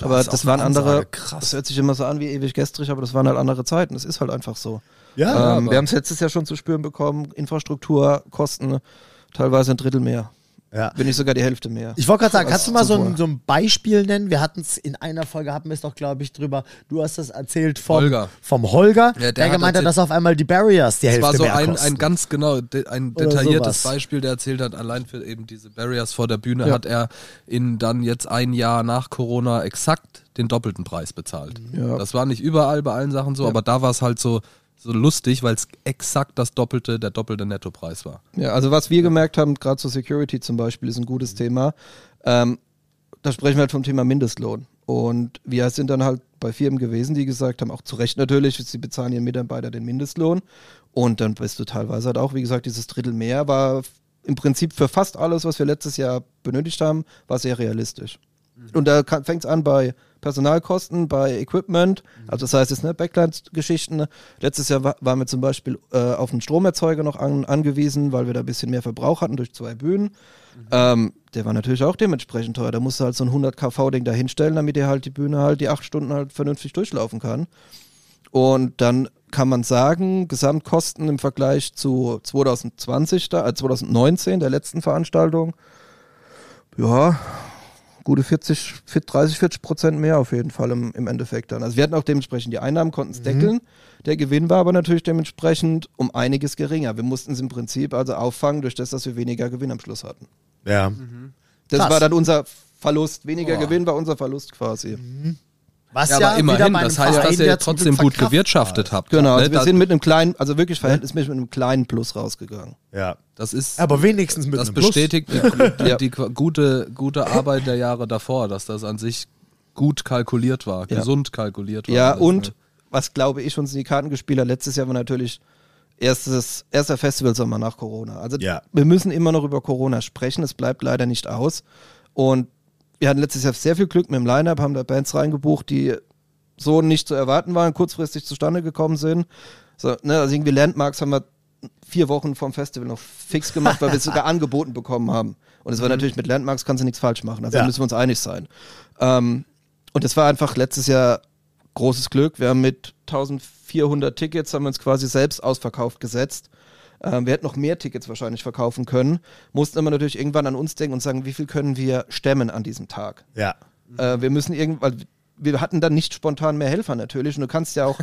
aber hast das waren andere, krass. das hört sich immer so an wie ewig gestrig, aber das waren halt andere Zeiten. Das ist halt einfach so. Ja, ähm, wir haben es letztes Jahr schon zu spüren bekommen, Infrastrukturkosten teilweise ein Drittel mehr, ja. wenn nicht sogar die Hälfte mehr. Ich wollte gerade sagen, kannst du mal so ein, so ein Beispiel nennen? Wir hatten es in einer Folge, hatten wir es doch, glaube ich, drüber. Du hast das erzählt vom Holger. vom Holger Ja, der der hat gemeint hat, dass auf einmal die Barriers die Das Hälfte war so mehr ein, kosten. ein ganz genau, de, ein Oder detailliertes sowas. Beispiel, der erzählt hat, allein für eben diese Barriers vor der Bühne Ja. hat er in dann jetzt ein Jahr nach Corona exakt den doppelten Preis bezahlt. Ja. Das war nicht überall bei allen Sachen so, aber da war es halt so, so lustig, weil es exakt das doppelte, der doppelte Nettopreis war. Ja, also was wir gemerkt haben, gerade zur Security zum Beispiel, ist ein gutes Thema. Ähm, da sprechen wir halt vom Thema Mindestlohn. Und wir sind dann halt bei Firmen gewesen, die gesagt haben, auch zu Recht natürlich, sie bezahlen ihren Mitarbeiter den Mindestlohn. Und dann bist du teilweise halt auch, wie gesagt, dieses Drittel mehr war im Prinzip für fast alles, was wir letztes Jahr benötigt haben, war sehr realistisch. Und da fängt es an bei Personalkosten, bei Equipment, also das heißt jetzt ne, Backline-Geschichten. Letztes Jahr wa waren wir zum Beispiel äh, auf einen Stromerzeuger noch an, angewiesen, weil wir da ein bisschen mehr Verbrauch hatten durch zwei Bühnen. Mhm. Ähm, der war natürlich auch dementsprechend teuer. Da musst du halt so ein 100 kV-Ding da hinstellen, damit der halt die Bühne halt die acht Stunden halt vernünftig durchlaufen kann. Und dann kann man sagen, Gesamtkosten im Vergleich zu 2020, äh, 2019, der letzten Veranstaltung, ja, gute 40, 30, 40 Prozent mehr auf jeden Fall im, im Endeffekt dann. Also wir hatten auch dementsprechend die Einnahmen, konnten es mhm. deckeln. Der Gewinn war aber natürlich dementsprechend um einiges geringer. Wir mussten es im Prinzip also auffangen durch das, dass wir weniger Gewinn am Schluss hatten. Ja. Mhm. Das Krass. war dann unser Verlust. Weniger oh. Gewinn war unser Verlust quasi. Mhm. Was ja, ja aber immerhin, das heißt, dass ihr trotzdem gut gewirtschaftet habt. Genau, also ne? wir sind mit einem kleinen, also wirklich verhältnismäßig mit einem kleinen Plus rausgegangen. Ja. Das ist. Aber wenigstens mit das einem Plus. Das bestätigt die, (laughs) die, die, gute, gute Arbeit der Jahre davor, dass das an sich gut kalkuliert war, ja. gesund kalkuliert war. Ja, alles, und ne? was glaube ich uns in die Karten gespielt hat, letztes Jahr war natürlich erstes, erster Festivalsommer nach Corona. Also ja. wir müssen immer noch über Corona sprechen, es bleibt leider nicht aus. Und wir hatten letztes Jahr sehr viel Glück mit dem Line-Up, haben da Bands reingebucht, die so nicht zu erwarten waren, kurzfristig zustande gekommen sind. So, ne, also irgendwie Landmarks haben wir vier Wochen vom Festival noch fix gemacht, weil wir es sogar (laughs) angeboten bekommen haben. Und es war mhm. natürlich mit Landmarks kannst du nichts falsch machen. Also ja. da müssen wir uns einig sein. Ähm, und es war einfach letztes Jahr großes Glück. Wir haben mit 1400 Tickets haben wir uns quasi selbst ausverkauft gesetzt. Ähm, wir hätten noch mehr Tickets wahrscheinlich verkaufen können. Mussten immer natürlich irgendwann an uns denken und sagen, wie viel können wir stemmen an diesem Tag? Ja. Äh, wir müssen irgendwann, wir hatten dann nicht spontan mehr Helfer natürlich. Und du kannst ja auch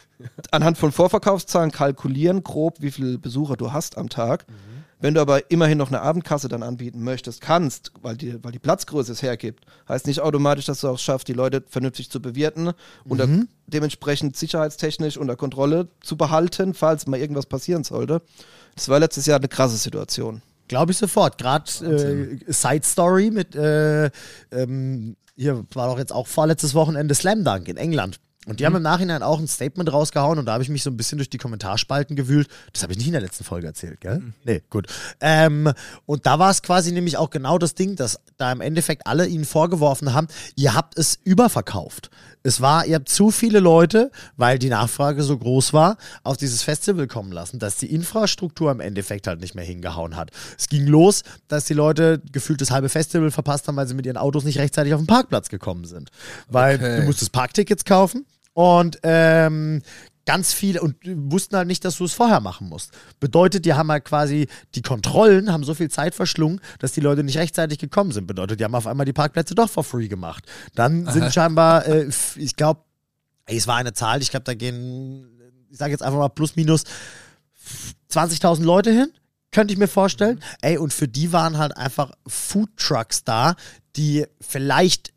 (laughs) anhand von Vorverkaufszahlen kalkulieren, grob, wie viele Besucher du hast am Tag. Mhm. Wenn du aber immerhin noch eine Abendkasse dann anbieten möchtest, kannst, weil die, weil die Platzgröße es hergibt, heißt nicht automatisch, dass du auch schaffst, die Leute vernünftig zu bewirten und mhm. dementsprechend sicherheitstechnisch unter Kontrolle zu behalten, falls mal irgendwas passieren sollte. Das war letztes Jahr eine krasse Situation. Glaube ich sofort. Gerade äh, Side Story mit, äh, ähm, hier war doch jetzt auch vorletztes Wochenende Slam Dunk in England. Und die mhm. haben im Nachhinein auch ein Statement rausgehauen und da habe ich mich so ein bisschen durch die Kommentarspalten gewühlt. Das habe ich nicht in der letzten Folge erzählt, gell? Mhm. Nee, gut. Ähm, und da war es quasi nämlich auch genau das Ding, dass da im Endeffekt alle ihnen vorgeworfen haben, ihr habt es überverkauft. Es war, ihr habt zu viele Leute, weil die Nachfrage so groß war, auf dieses Festival kommen lassen, dass die Infrastruktur im Endeffekt halt nicht mehr hingehauen hat. Es ging los, dass die Leute gefühlt das halbe Festival verpasst haben, weil sie mit ihren Autos nicht rechtzeitig auf den Parkplatz gekommen sind. Weil okay. du musstest Parktickets kaufen und ähm, ganz viele und wussten halt nicht, dass du es vorher machen musst. Bedeutet, die haben halt quasi die Kontrollen, haben so viel Zeit verschlungen, dass die Leute nicht rechtzeitig gekommen sind. Bedeutet, die haben auf einmal die Parkplätze doch for free gemacht. Dann Aha. sind scheinbar, äh, ich glaube, es war eine Zahl, ich glaube, da gehen, ich sage jetzt einfach mal plus minus 20.000 Leute hin. Könnte ich mir vorstellen. Mhm. Ey, und für die waren halt einfach Food Trucks da, die vielleicht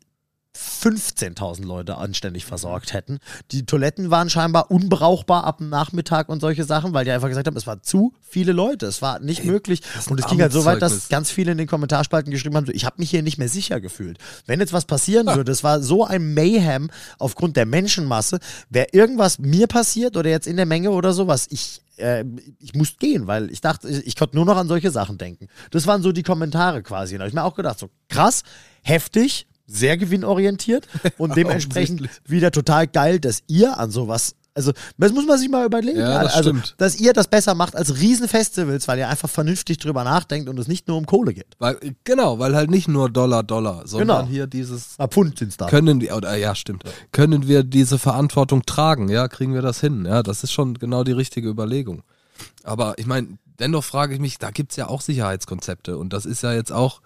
15.000 Leute anständig versorgt hätten. Die Toiletten waren scheinbar unbrauchbar ab dem Nachmittag und solche Sachen, weil die einfach gesagt haben, es war zu viele Leute, es war nicht Ey, möglich. Und es ging halt so weit, dass ganz viele in den Kommentarspalten geschrieben haben, ich habe mich hier nicht mehr sicher gefühlt. Wenn jetzt was passieren würde, es war so ein Mayhem aufgrund der Menschenmasse, wäre irgendwas mir passiert oder jetzt in der Menge oder sowas, ich äh, ich musste gehen, weil ich dachte, ich, ich, konnte nur noch an solche Sachen denken. Das waren so die Kommentare quasi. Da habe ich mir auch gedacht, so krass, heftig, sehr gewinnorientiert und (laughs) dementsprechend wieder total geil, dass ihr an sowas also, das muss man sich mal überlegen. Ja, das also, stimmt. dass ihr das besser macht als Riesenfestivals, weil ihr einfach vernünftig drüber nachdenkt und es nicht nur um Kohle geht. Weil, genau, weil halt nicht nur Dollar, Dollar, sondern genau. hier dieses. Ah, Pfund sind's da. Können wir, oder, ja, stimmt. Können wir diese Verantwortung tragen? Ja, kriegen wir das hin? Ja, das ist schon genau die richtige Überlegung. Aber ich meine, dennoch frage ich mich, da gibt's ja auch Sicherheitskonzepte und das ist ja jetzt auch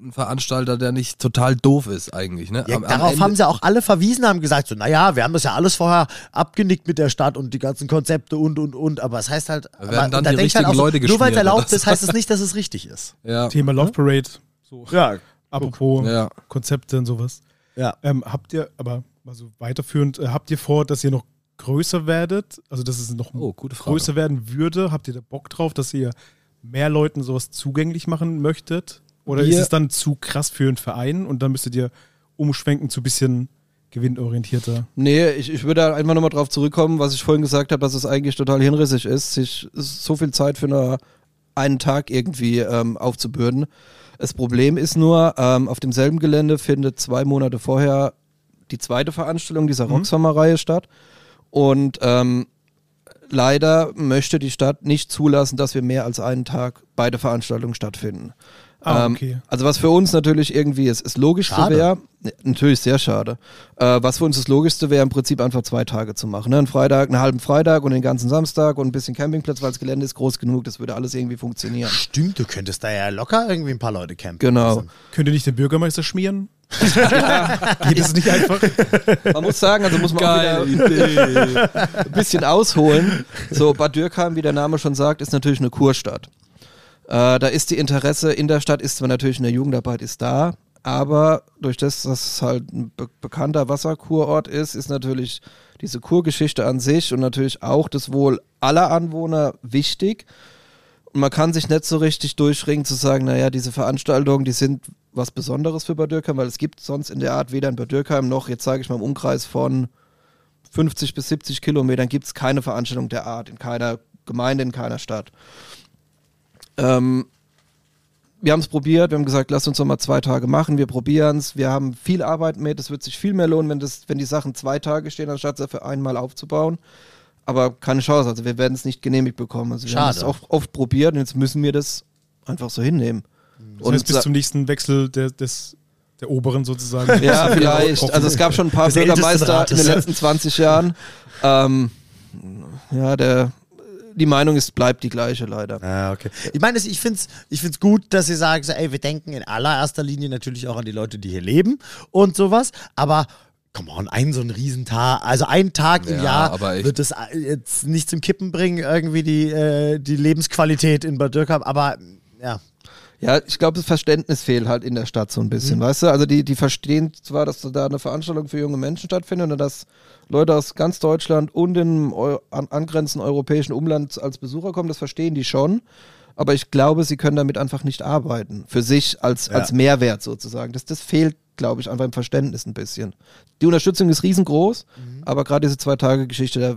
ein Veranstalter, der nicht total doof ist eigentlich. Ne? Ja, am, darauf am haben sie auch alle verwiesen, haben gesagt, so, naja, wir haben das ja alles vorher abgenickt mit der Stadt und die ganzen Konzepte und, und, und. Aber es heißt halt, aber, dann da die richtigen halt so, Leute Nur weil es erlaubt ist, heißt es nicht, dass es richtig ist. (laughs) Ja. Thema Love Parade. So. Ja. Apropos ja. Konzepte und sowas. Ja. Ähm, habt ihr, aber also weiterführend, äh, habt ihr vor, dass ihr noch größer werdet? Also, dass es noch oh, größer werden würde? Habt ihr da Bock drauf, dass ihr mehr Leuten sowas zugänglich machen möchtet? Oder ist es dann zu krass für einen Verein und dann müsstet ihr umschwenken zu ein bisschen gewinnorientierter? Nee, ich, ich würde einfach nochmal drauf zurückkommen, was ich vorhin gesagt habe, dass es eigentlich total hinrissig ist, sich so viel Zeit für eine, einen Tag irgendwie ähm, aufzubürden. Das Problem ist nur, ähm, auf demselben Gelände findet zwei Monate vorher die zweite Veranstaltung dieser mhm. Rocksommer-Reihe statt. Und ähm, leider möchte die Stadt nicht zulassen, dass wir mehr als einen Tag beide Veranstaltungen stattfinden. Ah, ähm, okay. also was für uns natürlich irgendwie ist, ist Logischste wäre, natürlich sehr schade, äh, was für uns das Logischste wäre im Prinzip einfach zwei Tage zu machen. Ne? Einen Freitag, einen halben Freitag und den ganzen Samstag und ein bisschen Campingplatz, weil das Gelände ist groß genug, das würde alles irgendwie funktionieren. Stimmt, du könntest da ja locker irgendwie ein paar Leute campen. Genau. Also. Könnt ihr nicht den Bürgermeister schmieren? (laughs) Geht es nicht einfach? Man muss sagen, also muss man auch wieder ein bisschen ausholen. So, Bad Dürkheim, wie der Name schon sagt, ist natürlich eine Kurstadt. Äh, da ist die Interesse in der Stadt, ist zwar natürlich eine Jugendarbeit ist da, aber durch das, dass es halt ein be bekannter Wasserkurort ist, ist natürlich diese Kurgeschichte an sich und natürlich auch das Wohl aller Anwohner wichtig. Und man kann sich nicht so richtig durchringen zu sagen, naja, diese Veranstaltungen, die sind was Besonderes für Bad Dürkheim, weil es gibt sonst in der Art weder in Bad Dürkheim noch, jetzt sage ich mal im Umkreis von 50 bis 70 Kilometern gibt es keine Veranstaltung der Art, in keiner Gemeinde, in keiner Stadt. Ähm, wir haben es probiert, wir haben gesagt, lass uns noch mal zwei Tage machen, wir probieren es, wir haben viel Arbeit mit, es wird sich viel mehr lohnen, wenn, das, wenn die Sachen zwei Tage stehen, anstatt sie für einmal aufzubauen. Aber keine Chance, also wir werden es nicht genehmigt bekommen. Also wir Schade. haben es oft, oft probiert und jetzt müssen wir das einfach so hinnehmen. Das und heißt, bis zum nächsten Wechsel der, des, der Oberen sozusagen. Ja, vielleicht. Also es gab schon ein paar Bürgermeister in den letzten 20 Jahren. Ähm, ja, der die Meinung ist, bleibt die gleiche leider. Ja, okay. Ich meine, ich finde es ich find's gut, dass sie sagen, so, ey, wir denken in allererster Linie natürlich auch an die Leute, die hier leben und sowas, aber come on, ein so ein Riesentag, also ein Tag ja, im Jahr wird es jetzt nicht zum Kippen bringen, irgendwie die, äh, die Lebensqualität in Bad Dürkheim, aber ja. Ja, ich glaube, das Verständnis fehlt halt in der Stadt so ein bisschen, mhm. weißt du? Also die, die verstehen zwar, dass da eine Veranstaltung für junge Menschen stattfindet und dass Leute aus ganz Deutschland und dem an angrenzenden europäischen Umland als Besucher kommen, das verstehen die schon. Aber ich glaube, sie können damit einfach nicht arbeiten. Für sich als, ja. als Mehrwert sozusagen. Das, das fehlt, glaube ich, einfach im Verständnis ein bisschen. Die Unterstützung ist riesengroß, mhm. aber gerade diese Zwei-Tage-Geschichte, da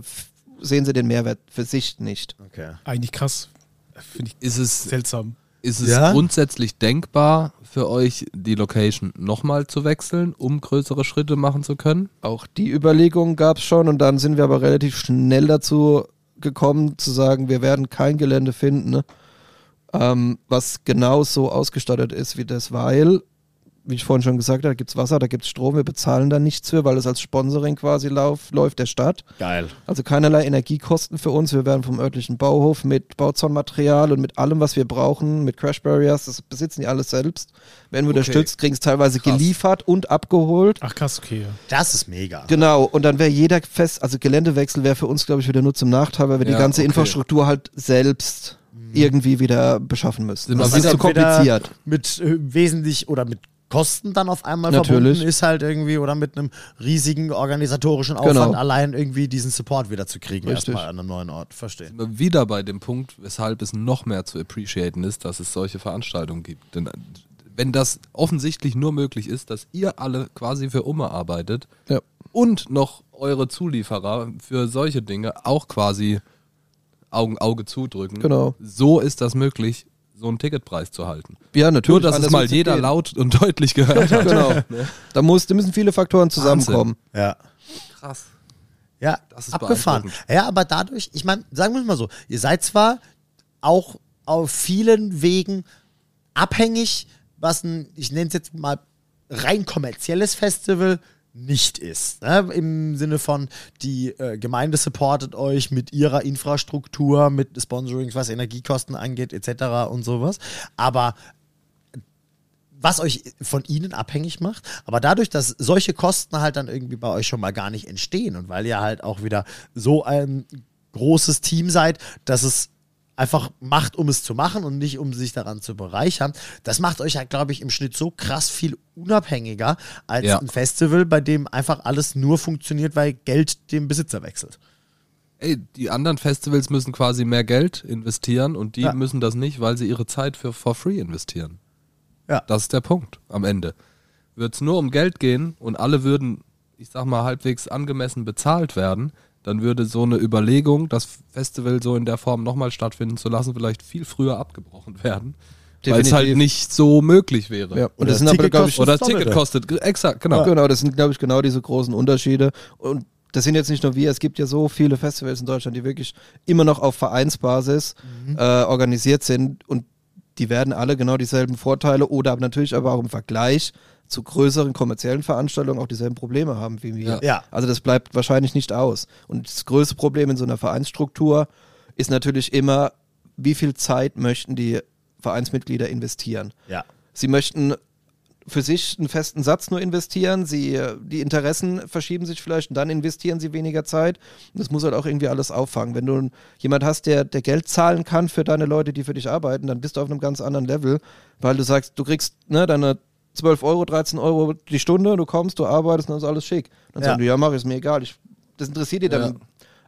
sehen sie den Mehrwert für sich nicht. Okay. Eigentlich krass. Finde ich ist es seltsam. Ist es ja? grundsätzlich denkbar für euch, die Location nochmal zu wechseln, um größere Schritte machen zu können? Auch die Überlegung gab es schon und dann sind wir aber relativ schnell dazu gekommen zu sagen, wir werden kein Gelände finden, ne? ähm, was genau so ausgestattet ist wie das, weil wie ich vorhin schon gesagt habe, da gibt es Wasser, da gibt es Strom, wir bezahlen da nichts für, weil es als Sponsoring quasi lauf, läuft der Stadt. Geil. Also keinerlei Energiekosten für uns. Wir werden vom örtlichen Bauhof mit Bauzaunmaterial und mit allem, was wir brauchen, mit Crash Barriers, das besitzen die alles selbst, werden wir okay. unterstützt, kriegen es teilweise krass. geliefert und abgeholt. Ach krass, okay. Das ist mega. Genau, und dann wäre jeder fest, also Geländewechsel wäre für uns, glaube ich, wieder nur zum Nachteil, weil wir ja, die ganze okay. Infrastruktur halt selbst mhm. irgendwie wieder beschaffen müssen. Das ist zu kompliziert. Mit äh, wesentlich oder mit Kosten dann auf einmal Natürlich. verbunden ist halt irgendwie oder mit einem riesigen organisatorischen Aufwand genau. allein irgendwie diesen Support wieder zu kriegen Richtig. erstmal an einem neuen Ort. Verstehen. Wieder bei dem Punkt, weshalb es noch mehr zu appreciaten ist, dass es solche Veranstaltungen gibt. Denn wenn das offensichtlich nur möglich ist, dass ihr alle quasi für Umme arbeitet ja. und noch eure Zulieferer für solche Dinge auch quasi Augen, Auge zudrücken. Genau. So ist das möglich so einen Ticketpreis zu halten. Ja, natürlich. Nur, dass es mal jeder gehen. laut und deutlich gehört (laughs) hat. genau. (laughs) Ne? Da, muss, da müssen viele Faktoren zusammenkommen. Wahnsinn. Ja. Krass. Ja, das ist abgefahren. Ja, aber dadurch, ich meine, sagen wir es mal so, ihr seid zwar auch auf vielen Wegen abhängig, was ein, ich nenne es jetzt mal rein kommerzielles Festival nicht ist. Ne? Im Sinne von, die äh, Gemeinde supportet euch mit ihrer Infrastruktur, mit Sponsoring, was Energiekosten angeht, etc. und sowas. Aber was euch von ihnen abhängig macht, aber dadurch, dass solche Kosten halt dann irgendwie bei euch schon mal gar nicht entstehen und weil ihr halt auch wieder so ein großes Team seid, dass es einfach macht, um es zu machen und nicht, um sich daran zu bereichern. Das macht euch ja, glaube ich, im Schnitt so krass viel unabhängiger als ja. ein Festival, bei dem einfach alles nur funktioniert, weil Geld dem Besitzer wechselt. Ey, die anderen Festivals müssen quasi mehr Geld investieren und die ja. müssen das nicht, weil sie ihre Zeit für for free investieren. Ja. Das ist der Punkt am Ende. Wird es nur um Geld gehen und alle würden, ich sag mal, halbwegs angemessen bezahlt werden, dann würde so eine Überlegung, das Festival so in der Form nochmal stattfinden zu lassen, vielleicht viel früher abgebrochen werden, Weil es halt nicht so möglich wäre. Ja. Und das, sind Ticket aber, ich, oder das Ticket kostet, exakt, genau. Ja. Genau, das sind, glaube ich, genau diese großen Unterschiede. Und das sind jetzt nicht nur wir, es gibt ja so viele Festivals in Deutschland, die wirklich immer noch auf Vereinsbasis mhm. äh, organisiert sind und die werden alle genau dieselben Vorteile oder natürlich aber auch im Vergleich zu größeren kommerziellen Veranstaltungen auch dieselben Probleme haben wie wir. Ja. Also das bleibt wahrscheinlich nicht aus. Und das größte Problem in so einer Vereinsstruktur ist natürlich immer, wie viel Zeit möchten die Vereinsmitglieder investieren. Ja. Sie möchten für sich einen festen Satz nur investieren, sie, die Interessen verschieben sich vielleicht und dann investieren sie weniger Zeit. Das muss halt auch irgendwie alles auffangen. Wenn du jemand hast, der, der Geld zahlen kann für deine Leute, die für dich arbeiten, dann bist du auf einem ganz anderen Level, weil du sagst, du kriegst ne, deine 12 Euro, 13 Euro die Stunde, du kommst, du arbeitest und dann ist alles schick. Dann ja. sagen du, ja, mach, ist mir egal. Ich, das interessiert dir dann ja.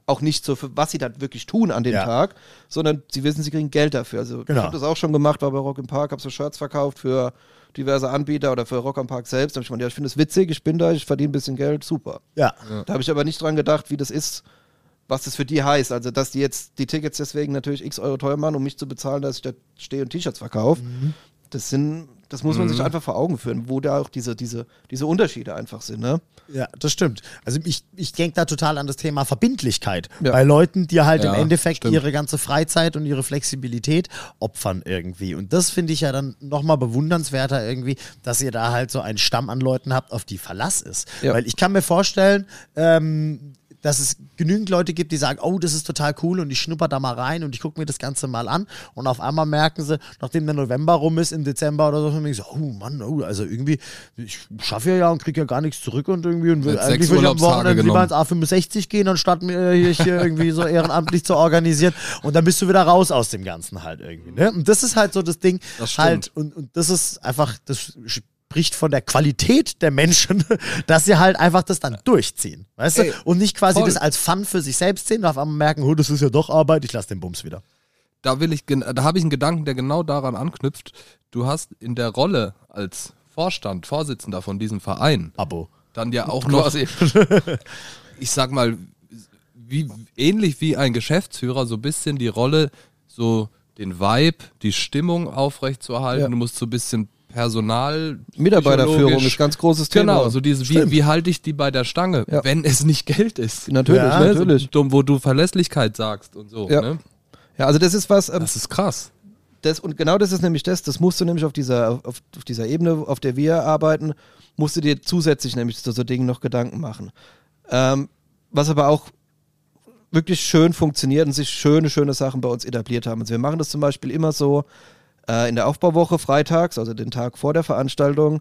auch nicht so, für was sie dann wirklich tun an dem ja. Tag, sondern sie wissen, sie kriegen Geld dafür. Also genau. ich habe das auch schon gemacht, war bei Rock im Park, habe so Shirts verkauft für diverse Anbieter oder für Rock am Park selbst. Da habe ich gemeint, ja, ich finde es witzig, ich bin da, ich verdiene ein bisschen Geld, super. Ja. Da habe ich aber nicht dran gedacht, wie das ist, was das für die heißt. Also, dass die jetzt die Tickets deswegen natürlich x Euro teuer machen, um mich zu bezahlen, dass ich da stehe und T-Shirts verkaufe. Mhm. Das sind das muss man mhm. sich einfach vor Augen führen, wo da auch diese, diese, diese Unterschiede einfach sind. Ne? Ja, das stimmt. Also ich, ich denke da total an das Thema Verbindlichkeit. Ja. Bei Leuten, die halt ja, im Endeffekt stimmt. ihre ganze Freizeit und ihre Flexibilität opfern irgendwie. Und das finde ich ja dann nochmal bewundernswerter irgendwie, dass ihr da halt so einen Stamm an Leuten habt, auf die Verlass ist. Ja. Weil ich kann mir vorstellen, ähm, dass es genügend Leute gibt, die sagen, oh, das ist total cool und ich schnupper da mal rein und ich gucke mir das Ganze mal an und auf einmal merken sie, nachdem der November rum ist, im Dezember oder so, denken sie, oh Mann, oh, also irgendwie, ich schaffe ja ja und kriege ja gar nichts zurück und irgendwie und will, eigentlich will ich am Wochenende lieber ins A65 gehen, anstatt mir hier irgendwie so ehrenamtlich zu organisieren und dann bist du wieder raus aus dem Ganzen halt irgendwie. Ne? Und das ist halt so das Ding, das halt, und, und das ist einfach, das spricht von der Qualität der Menschen, (laughs) dass sie halt einfach das dann durchziehen. Weißt Ey, du? Und nicht quasi voll. das als Fun für sich selbst sehen und auf einmal merken, oh, das ist ja doch Arbeit, ich lasse den Bums wieder. Da will ich, da habe ich einen Gedanken, der genau daran anknüpft. Du hast in der Rolle als Vorstand, Vorsitzender von diesem Verein, Abo, dann ja auch noch, (laughs) ich sag mal, wie, ähnlich wie ein Geschäftsführer, so ein bisschen die Rolle, so den Vibe, die Stimmung aufrechtzuerhalten. Ja. Du musst so ein bisschen Personal. Mitarbeiterführung ist ganz großes Thema. Genau, so diese, wie, wie halte ich die bei der Stange, ja. wenn es nicht Geld ist? Natürlich, ja, ne? natürlich. So, wo du Verlässlichkeit sagst und so. Ja, ne? ja also das ist was. Ähm, das ist krass. Das, und genau das ist nämlich das, das musst du nämlich auf dieser, auf, auf dieser Ebene, auf der wir arbeiten, musst du dir zusätzlich nämlich zu so Dingen noch Gedanken machen. Ähm, was aber auch wirklich schön funktioniert und sich schöne, schöne Sachen bei uns etabliert haben. Also wir machen das zum Beispiel immer so, äh, in der Aufbauwoche freitags, also den Tag vor der Veranstaltung,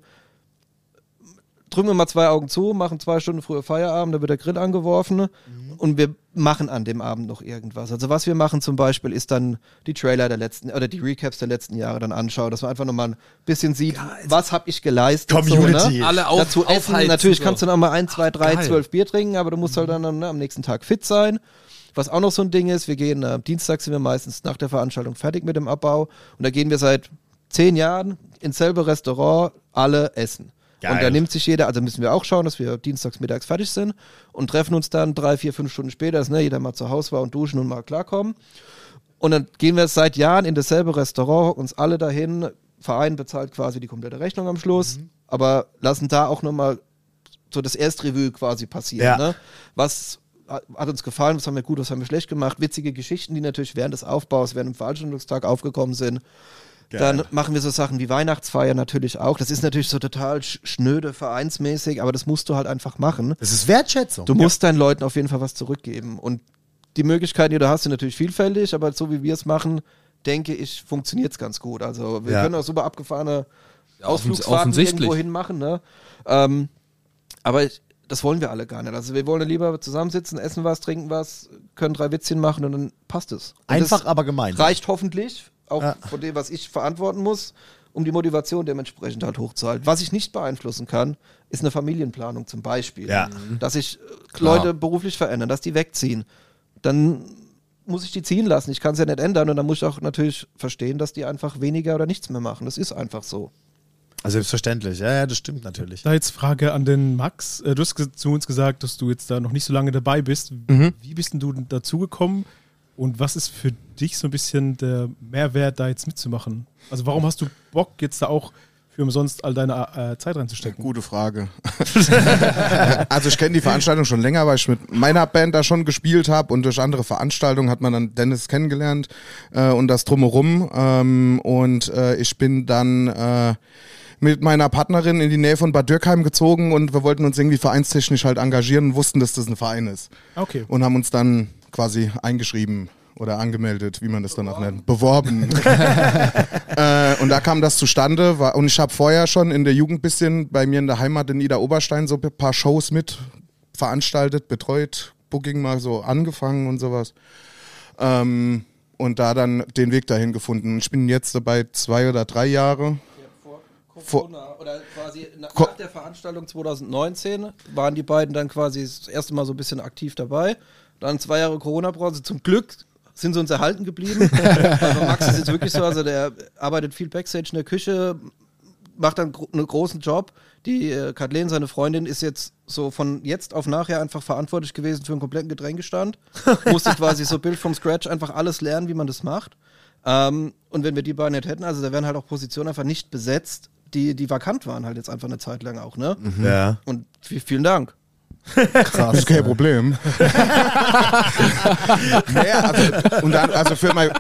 drücken wir mal zwei Augen zu, machen zwei Stunden früher Feierabend, da wird der Grill angeworfen mhm. und wir machen an dem Abend noch irgendwas. Also was wir machen zum Beispiel ist dann die Trailer der letzten oder die Recaps der letzten Jahre dann anschauen, dass man einfach nochmal ein bisschen sieht, Geil. was habe ich geleistet. Community. So, ne? Alle auf, Dazu essen. Natürlich so. kannst du noch mal ein, zwei, drei, Geil. zwölf Bier trinken, aber du musst halt dann ne, am nächsten Tag fit sein. Was auch noch so ein Ding ist, wir gehen, äh, Dienstag sind wir meistens nach der Veranstaltung fertig mit dem Abbau und da gehen wir seit zehn Jahren ins selbe Restaurant alle essen. Geil. Und da nimmt sich jeder, also müssen wir auch schauen, dass wir dienstags mittags fertig sind und treffen uns dann drei, vier, fünf Stunden später, dass ne, jeder mal zu Hause war und duschen und mal klarkommen. Und dann gehen wir seit Jahren in dasselbe Restaurant, uns alle dahin, Verein bezahlt quasi die komplette Rechnung am Schluss, mhm. aber lassen da auch nochmal so das Erstrevue quasi passieren. Ja. Ne? Was hat uns gefallen, was haben wir gut, was haben wir schlecht gemacht. Witzige Geschichten, die natürlich während des Aufbaus, während dem Veranstaltungstag aufgekommen sind. Geil. Dann machen wir so Sachen wie Weihnachtsfeier natürlich auch. Das ist natürlich so total schnöde, vereinsmäßig, aber das musst du halt einfach machen. Das ist Wertschätzung. Du musst ja. deinen Leuten auf jeden Fall was zurückgeben. Und die Möglichkeiten, die du hast, sind natürlich vielfältig, aber so wie wir es machen, denke ich, funktioniert es ganz gut. Also wir ja. können auch super abgefahrene Ausflugsfahrten irgendwo hin machen. Ne? Ähm, aber ich, das wollen wir alle gar nicht. Also wir wollen lieber zusammensitzen, essen was, trinken was, können drei Witzchen machen und dann passt es. Und Einfach, aber gemeinsam. Reicht hoffentlich, auch ja. von dem, was ich verantworten muss, um die Motivation dementsprechend halt hochzuhalten. Was ich nicht beeinflussen kann, ist eine Familienplanung zum Beispiel. Ja. Dass sich äh, Leute beruflich verändern, dass die wegziehen. Dann muss ich die ziehen lassen. Ich kann es ja nicht ändern und dann muss ich auch natürlich verstehen, dass die einfach weniger oder nichts mehr machen. Das ist einfach so. Also selbstverständlich, ja, ja, das stimmt natürlich. Da jetzt Frage an den Max. Äh, du hast zu uns gesagt, dass du jetzt da noch nicht so lange dabei bist. Mhm. Wie bist denn du dazugekommen? Und was ist für dich so ein bisschen der Mehrwert, da jetzt mitzumachen? Also warum hast du Bock, jetzt da auch für umsonst all deine äh, Zeit reinzustecken? Gute Frage. (laughs) also ich kenne die Veranstaltung schon länger, weil ich mit meiner Band da schon gespielt habe und durch andere Veranstaltungen hat man dann Dennis kennengelernt äh, und das drumherum. Ähm, und äh, ich bin dann äh, mit meiner Partnerin in die Nähe von Bad Dürkheim gezogen und wir wollten uns irgendwie vereinstechnisch halt engagieren und wussten, dass das ein Verein ist. Okay. Und haben uns dann quasi eingeschrieben oder angemeldet, wie man das dann auch nennt, beworben. (laughs) (laughs) äh, und da kam das zustande. War, und ich habe vorher schon in der Jugend bisschen bei mir in der Heimat in Ida Oberstein so ein paar Shows mit veranstaltet, betreut, Booking mal so angefangen und sowas. Ähm, und da dann den Weg dahin gefunden. Ich bin jetzt dabei zwei oder drei Jahre. Corona oder quasi nach, nach der Veranstaltung 2019 waren die beiden dann quasi das erste Mal so ein bisschen aktiv dabei. Dann zwei Jahre Corona-Brause. Zum Glück sind sie uns erhalten geblieben. (laughs) also Max ist jetzt wirklich so, also der arbeitet viel Backstage in der Küche, macht dann einen großen Job. Die äh, Kathleen, seine Freundin, ist jetzt so von jetzt auf nachher einfach verantwortlich gewesen für einen kompletten Getränkestand. (laughs) Musste quasi so Bild vom Scratch einfach alles lernen, wie man das macht. Ähm, und wenn wir die beiden nicht hätten, also da wären halt auch Positionen einfach nicht besetzt, die, die vakant waren halt jetzt einfach eine Zeit lang auch, ne? Mhm. Ja. Und vielen Dank. Krass. Ist kein Problem. (laughs) naja, also, und dann, also für mein,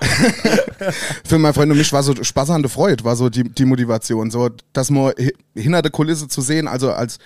(laughs) für mein Freund und mich war so Spaß an der Freude, war so die, die Motivation, so, dass man hinter der Kulisse zu sehen, also als,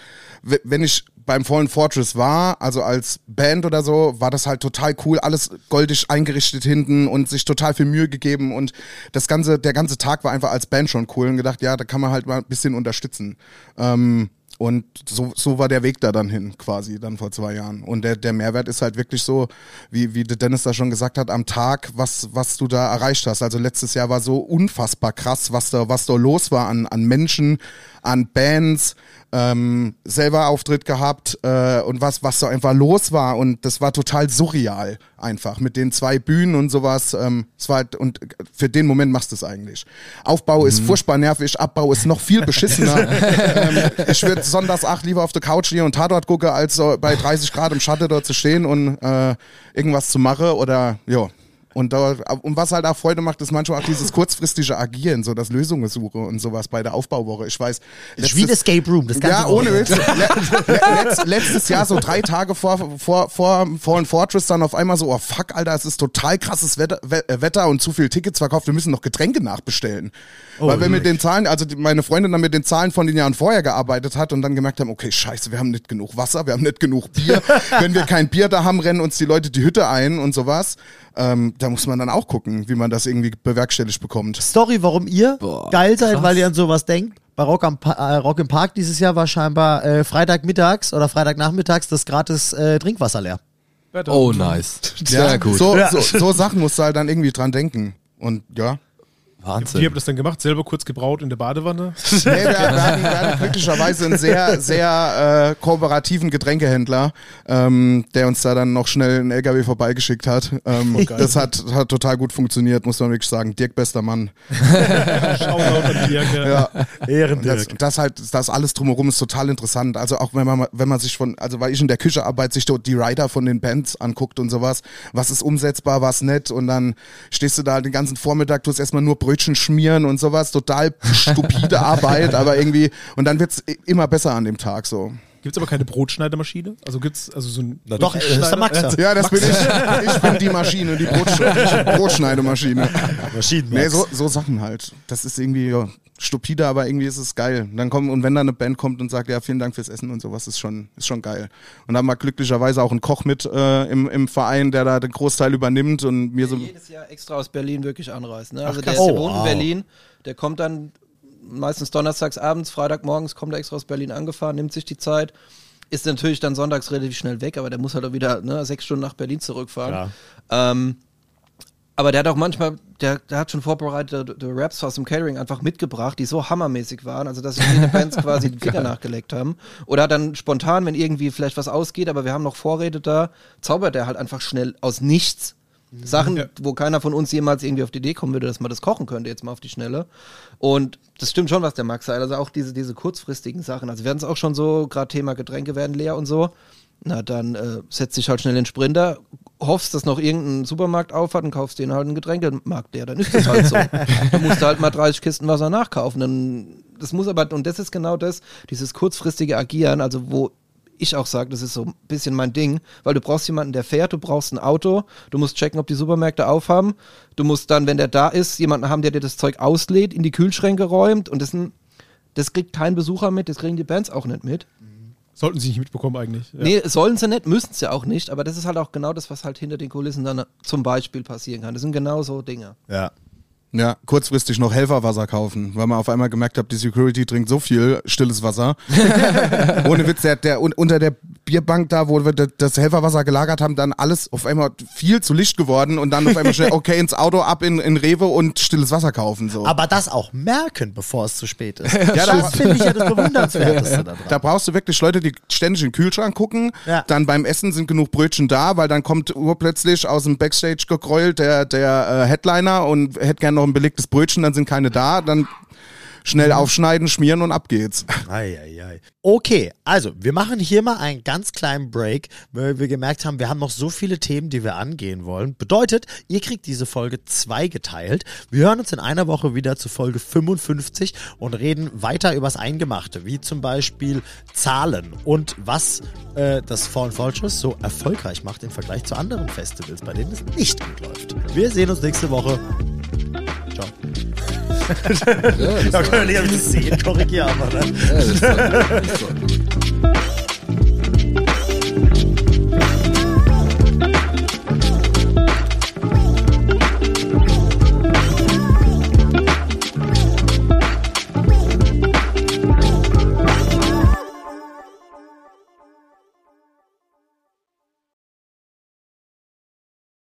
wenn ich beim Fallen Fortress war, also als Band oder so, war das halt total cool, alles goldig eingerichtet hinten und sich total viel Mühe gegeben und das ganze, der ganze Tag war einfach als Band schon cool und gedacht, ja, da kann man halt mal ein bisschen unterstützen. Ähm, und so, so war der Weg da dann hin, quasi, dann vor zwei Jahren. Und der, der Mehrwert ist halt wirklich so, wie, wie Dennis da schon gesagt hat, am Tag, was, was du da erreicht hast. Also letztes Jahr war so unfassbar krass, was da, was da los war an, an Menschen, an Bands, ähm, selber Auftritt gehabt äh, und was, was da einfach los war. Und das war total surreal einfach mit den zwei Bühnen und sowas. Ähm, es war halt, und für den Moment machst du es eigentlich. Aufbau mhm. ist furchtbar nervig, Abbau ist noch viel beschissener. (laughs) ähm, ich würde sonntags acht lieber auf der Couch liegen und Tatort gucke, als so bei 30 Grad im Schatten dort zu stehen und äh, irgendwas zu machen oder ja. Und, da, und was halt auch Freude macht, ist manchmal auch dieses kurzfristige Agieren, so das Lösungen suche und sowas bei der Aufbauwoche. Ich weiß. Letztes, wie ein Escape Room, das Ganze. Ja, ohne Witz. Letz, letztes Jahr, so drei Tage vor, vor, vor Fallen Fortress, dann auf einmal so, oh fuck, Alter, es ist total krasses Wetter, Wetter und zu viel Tickets verkauft, wir müssen noch Getränke nachbestellen. Oh, Weil wir mit den Zahlen, also meine Freundin dann mit den Zahlen von den Jahren vorher gearbeitet hat und dann gemerkt haben, okay, scheiße, wir haben nicht genug Wasser, wir haben nicht genug Bier. (laughs) Wenn wir kein Bier da haben, rennen uns die Leute die Hütte ein und sowas. Ähm, da muss man dann auch gucken, wie man das irgendwie bewerkstelligt bekommt. Story, warum ihr Boah, geil seid, krass. weil ihr an sowas denkt. Bei Rock, am pa äh, Rock im Park dieses Jahr war scheinbar äh, Freitagmittags oder Freitagnachmittags das gratis äh, Trinkwasser leer. Oh, nice. Sehr ja, gut. So, so, so Sachen musst du halt dann irgendwie dran denken. Und ja. Wahnsinn. Wie habt ihr das dann gemacht? Selber kurz gebraut in der Badewanne? (laughs) Nee, wir, wir, hatten, wir hatten glücklicherweise einen sehr, sehr äh, kooperativen Getränkehändler, ähm, der uns da dann noch schnell einen LKW vorbeigeschickt hat. Ähm, oh, das hat, hat total gut funktioniert, muss man wirklich sagen. Dirk, bester Mann. (laughs) Shoutout an Dirk. Ja. Ehrendirk. Das, das halt, das alles drumherum ist total interessant. Also auch wenn man, wenn man sich von, also weil ich in der Küche arbeite, sich dort die Rider von den Bands anguckt und sowas. Was ist umsetzbar, was nicht. Und dann stehst du da den ganzen Vormittag, tust erstmal nur Brötchen Brötchen schmieren und sowas, total stupide (laughs) Arbeit, aber irgendwie, und dann wird es immer besser an dem Tag so. Gibt es aber keine Brotschneidemaschine? Also gibt es also so ein. Na doch, das ist der Max. Ja, das Max. bin ich. Ich bin die Maschine, die (laughs) Brotschneidemaschine. Maschinen. Nee, so, so Sachen halt. Das ist irgendwie ja, stupide, aber irgendwie ist es geil. dann kommen, und wenn da eine Band kommt und sagt, ja, vielen Dank fürs Essen und sowas, ist schon, ist schon geil. Und dann haben wir glücklicherweise auch einen Koch mit äh, im, im Verein, der da den Großteil übernimmt und mir so. jedes Jahr extra aus Berlin wirklich anreist. Ne? Also Ach, der, der oh, wohnt in Berlin, der kommt dann meistens donnerstags abends, Freitagmorgens kommt er extra aus Berlin angefahren, nimmt sich die Zeit. Ist natürlich dann sonntags relativ schnell weg, aber der muss halt auch wieder ne, sechs Stunden nach Berlin zurückfahren. Ja. Ähm, aber der hat auch manchmal, der, der hat schon vorbereitete Raps aus dem Catering einfach mitgebracht, die so hammermäßig waren, also dass sich viele Bands (laughs) quasi die Finger nachgeleckt haben. Oder dann spontan, wenn irgendwie vielleicht was ausgeht, aber wir haben noch Vorräte da, zaubert er halt einfach schnell aus nichts Sachen, ja. wo keiner von uns jemals irgendwie auf die Idee kommen würde, dass man das kochen könnte, jetzt mal auf die Schnelle. Und das stimmt schon, was der Max sagt. Also auch diese, diese kurzfristigen Sachen. Also werden es auch schon so, gerade Thema Getränke werden leer und so. Na, dann äh, setzt sich halt schnell den Sprinter, hoffst, dass noch irgendein Supermarkt aufhat und kaufst den halt einen Getränkemarkt der, dann ist das halt so. (laughs) du musst halt mal 30 Kisten Wasser nachkaufen. Dann, das muss aber, und das ist genau das, dieses kurzfristige Agieren, also wo ich auch sage, das ist so ein bisschen mein Ding, weil du brauchst jemanden, der fährt, du brauchst ein Auto, du musst checken, ob die Supermärkte aufhaben, du musst dann, wenn der da ist, jemanden haben, der dir das Zeug auslädt, in die Kühlschränke räumt und das, das kriegt kein Besucher mit, das kriegen die Bands auch nicht mit. Sollten sie nicht mitbekommen eigentlich. Ja. Nee, sollen sie nicht, müssen sie auch nicht, aber das ist halt auch genau das, was halt hinter den Kulissen dann zum Beispiel passieren kann. Das sind genau so Dinge. Ja. Ja, kurzfristig noch Helferwasser kaufen, weil man auf einmal gemerkt hat, die Security trinkt so viel stilles Wasser. (laughs) Ohne Witz, der, der unter der Bierbank da, wo wir das Helferwasser gelagert haben, dann alles auf einmal viel zu Licht geworden und dann auf einmal schnell, (laughs) okay, ins Auto ab in, in Rewe und stilles Wasser kaufen. So. Aber das auch merken, bevor es zu spät ist. (laughs) ja, das finde ich ja das Bewundernswerteste (laughs) daran. Da brauchst du wirklich Leute, die ständig in den Kühlschrank gucken, ja. dann beim Essen sind genug Brötchen da, weil dann kommt urplötzlich aus dem Backstage gegrollt der, der äh, Headliner und hätte gerne noch ein belegtes Brötchen, dann sind keine da, dann schnell aufschneiden, schmieren und ab geht's. (laughs) Ei, ei, ei. Okay, also wir machen hier mal einen ganz kleinen Break, weil wir gemerkt haben, wir haben noch so viele Themen, die wir angehen wollen. Bedeutet, ihr kriegt diese Folge zweigeteilt. Wir hören uns in einer Woche wieder zu Folge 55 und reden weiter übers Eingemachte, wie zum Beispiel Zahlen und was äh, das Fallen Vultures so erfolgreich macht im Vergleich zu anderen Festivals, bei denen es nicht gut läuft. Wir sehen uns nächste Woche. Ciao. Jeg kan jo like gjerne si Torrikjana.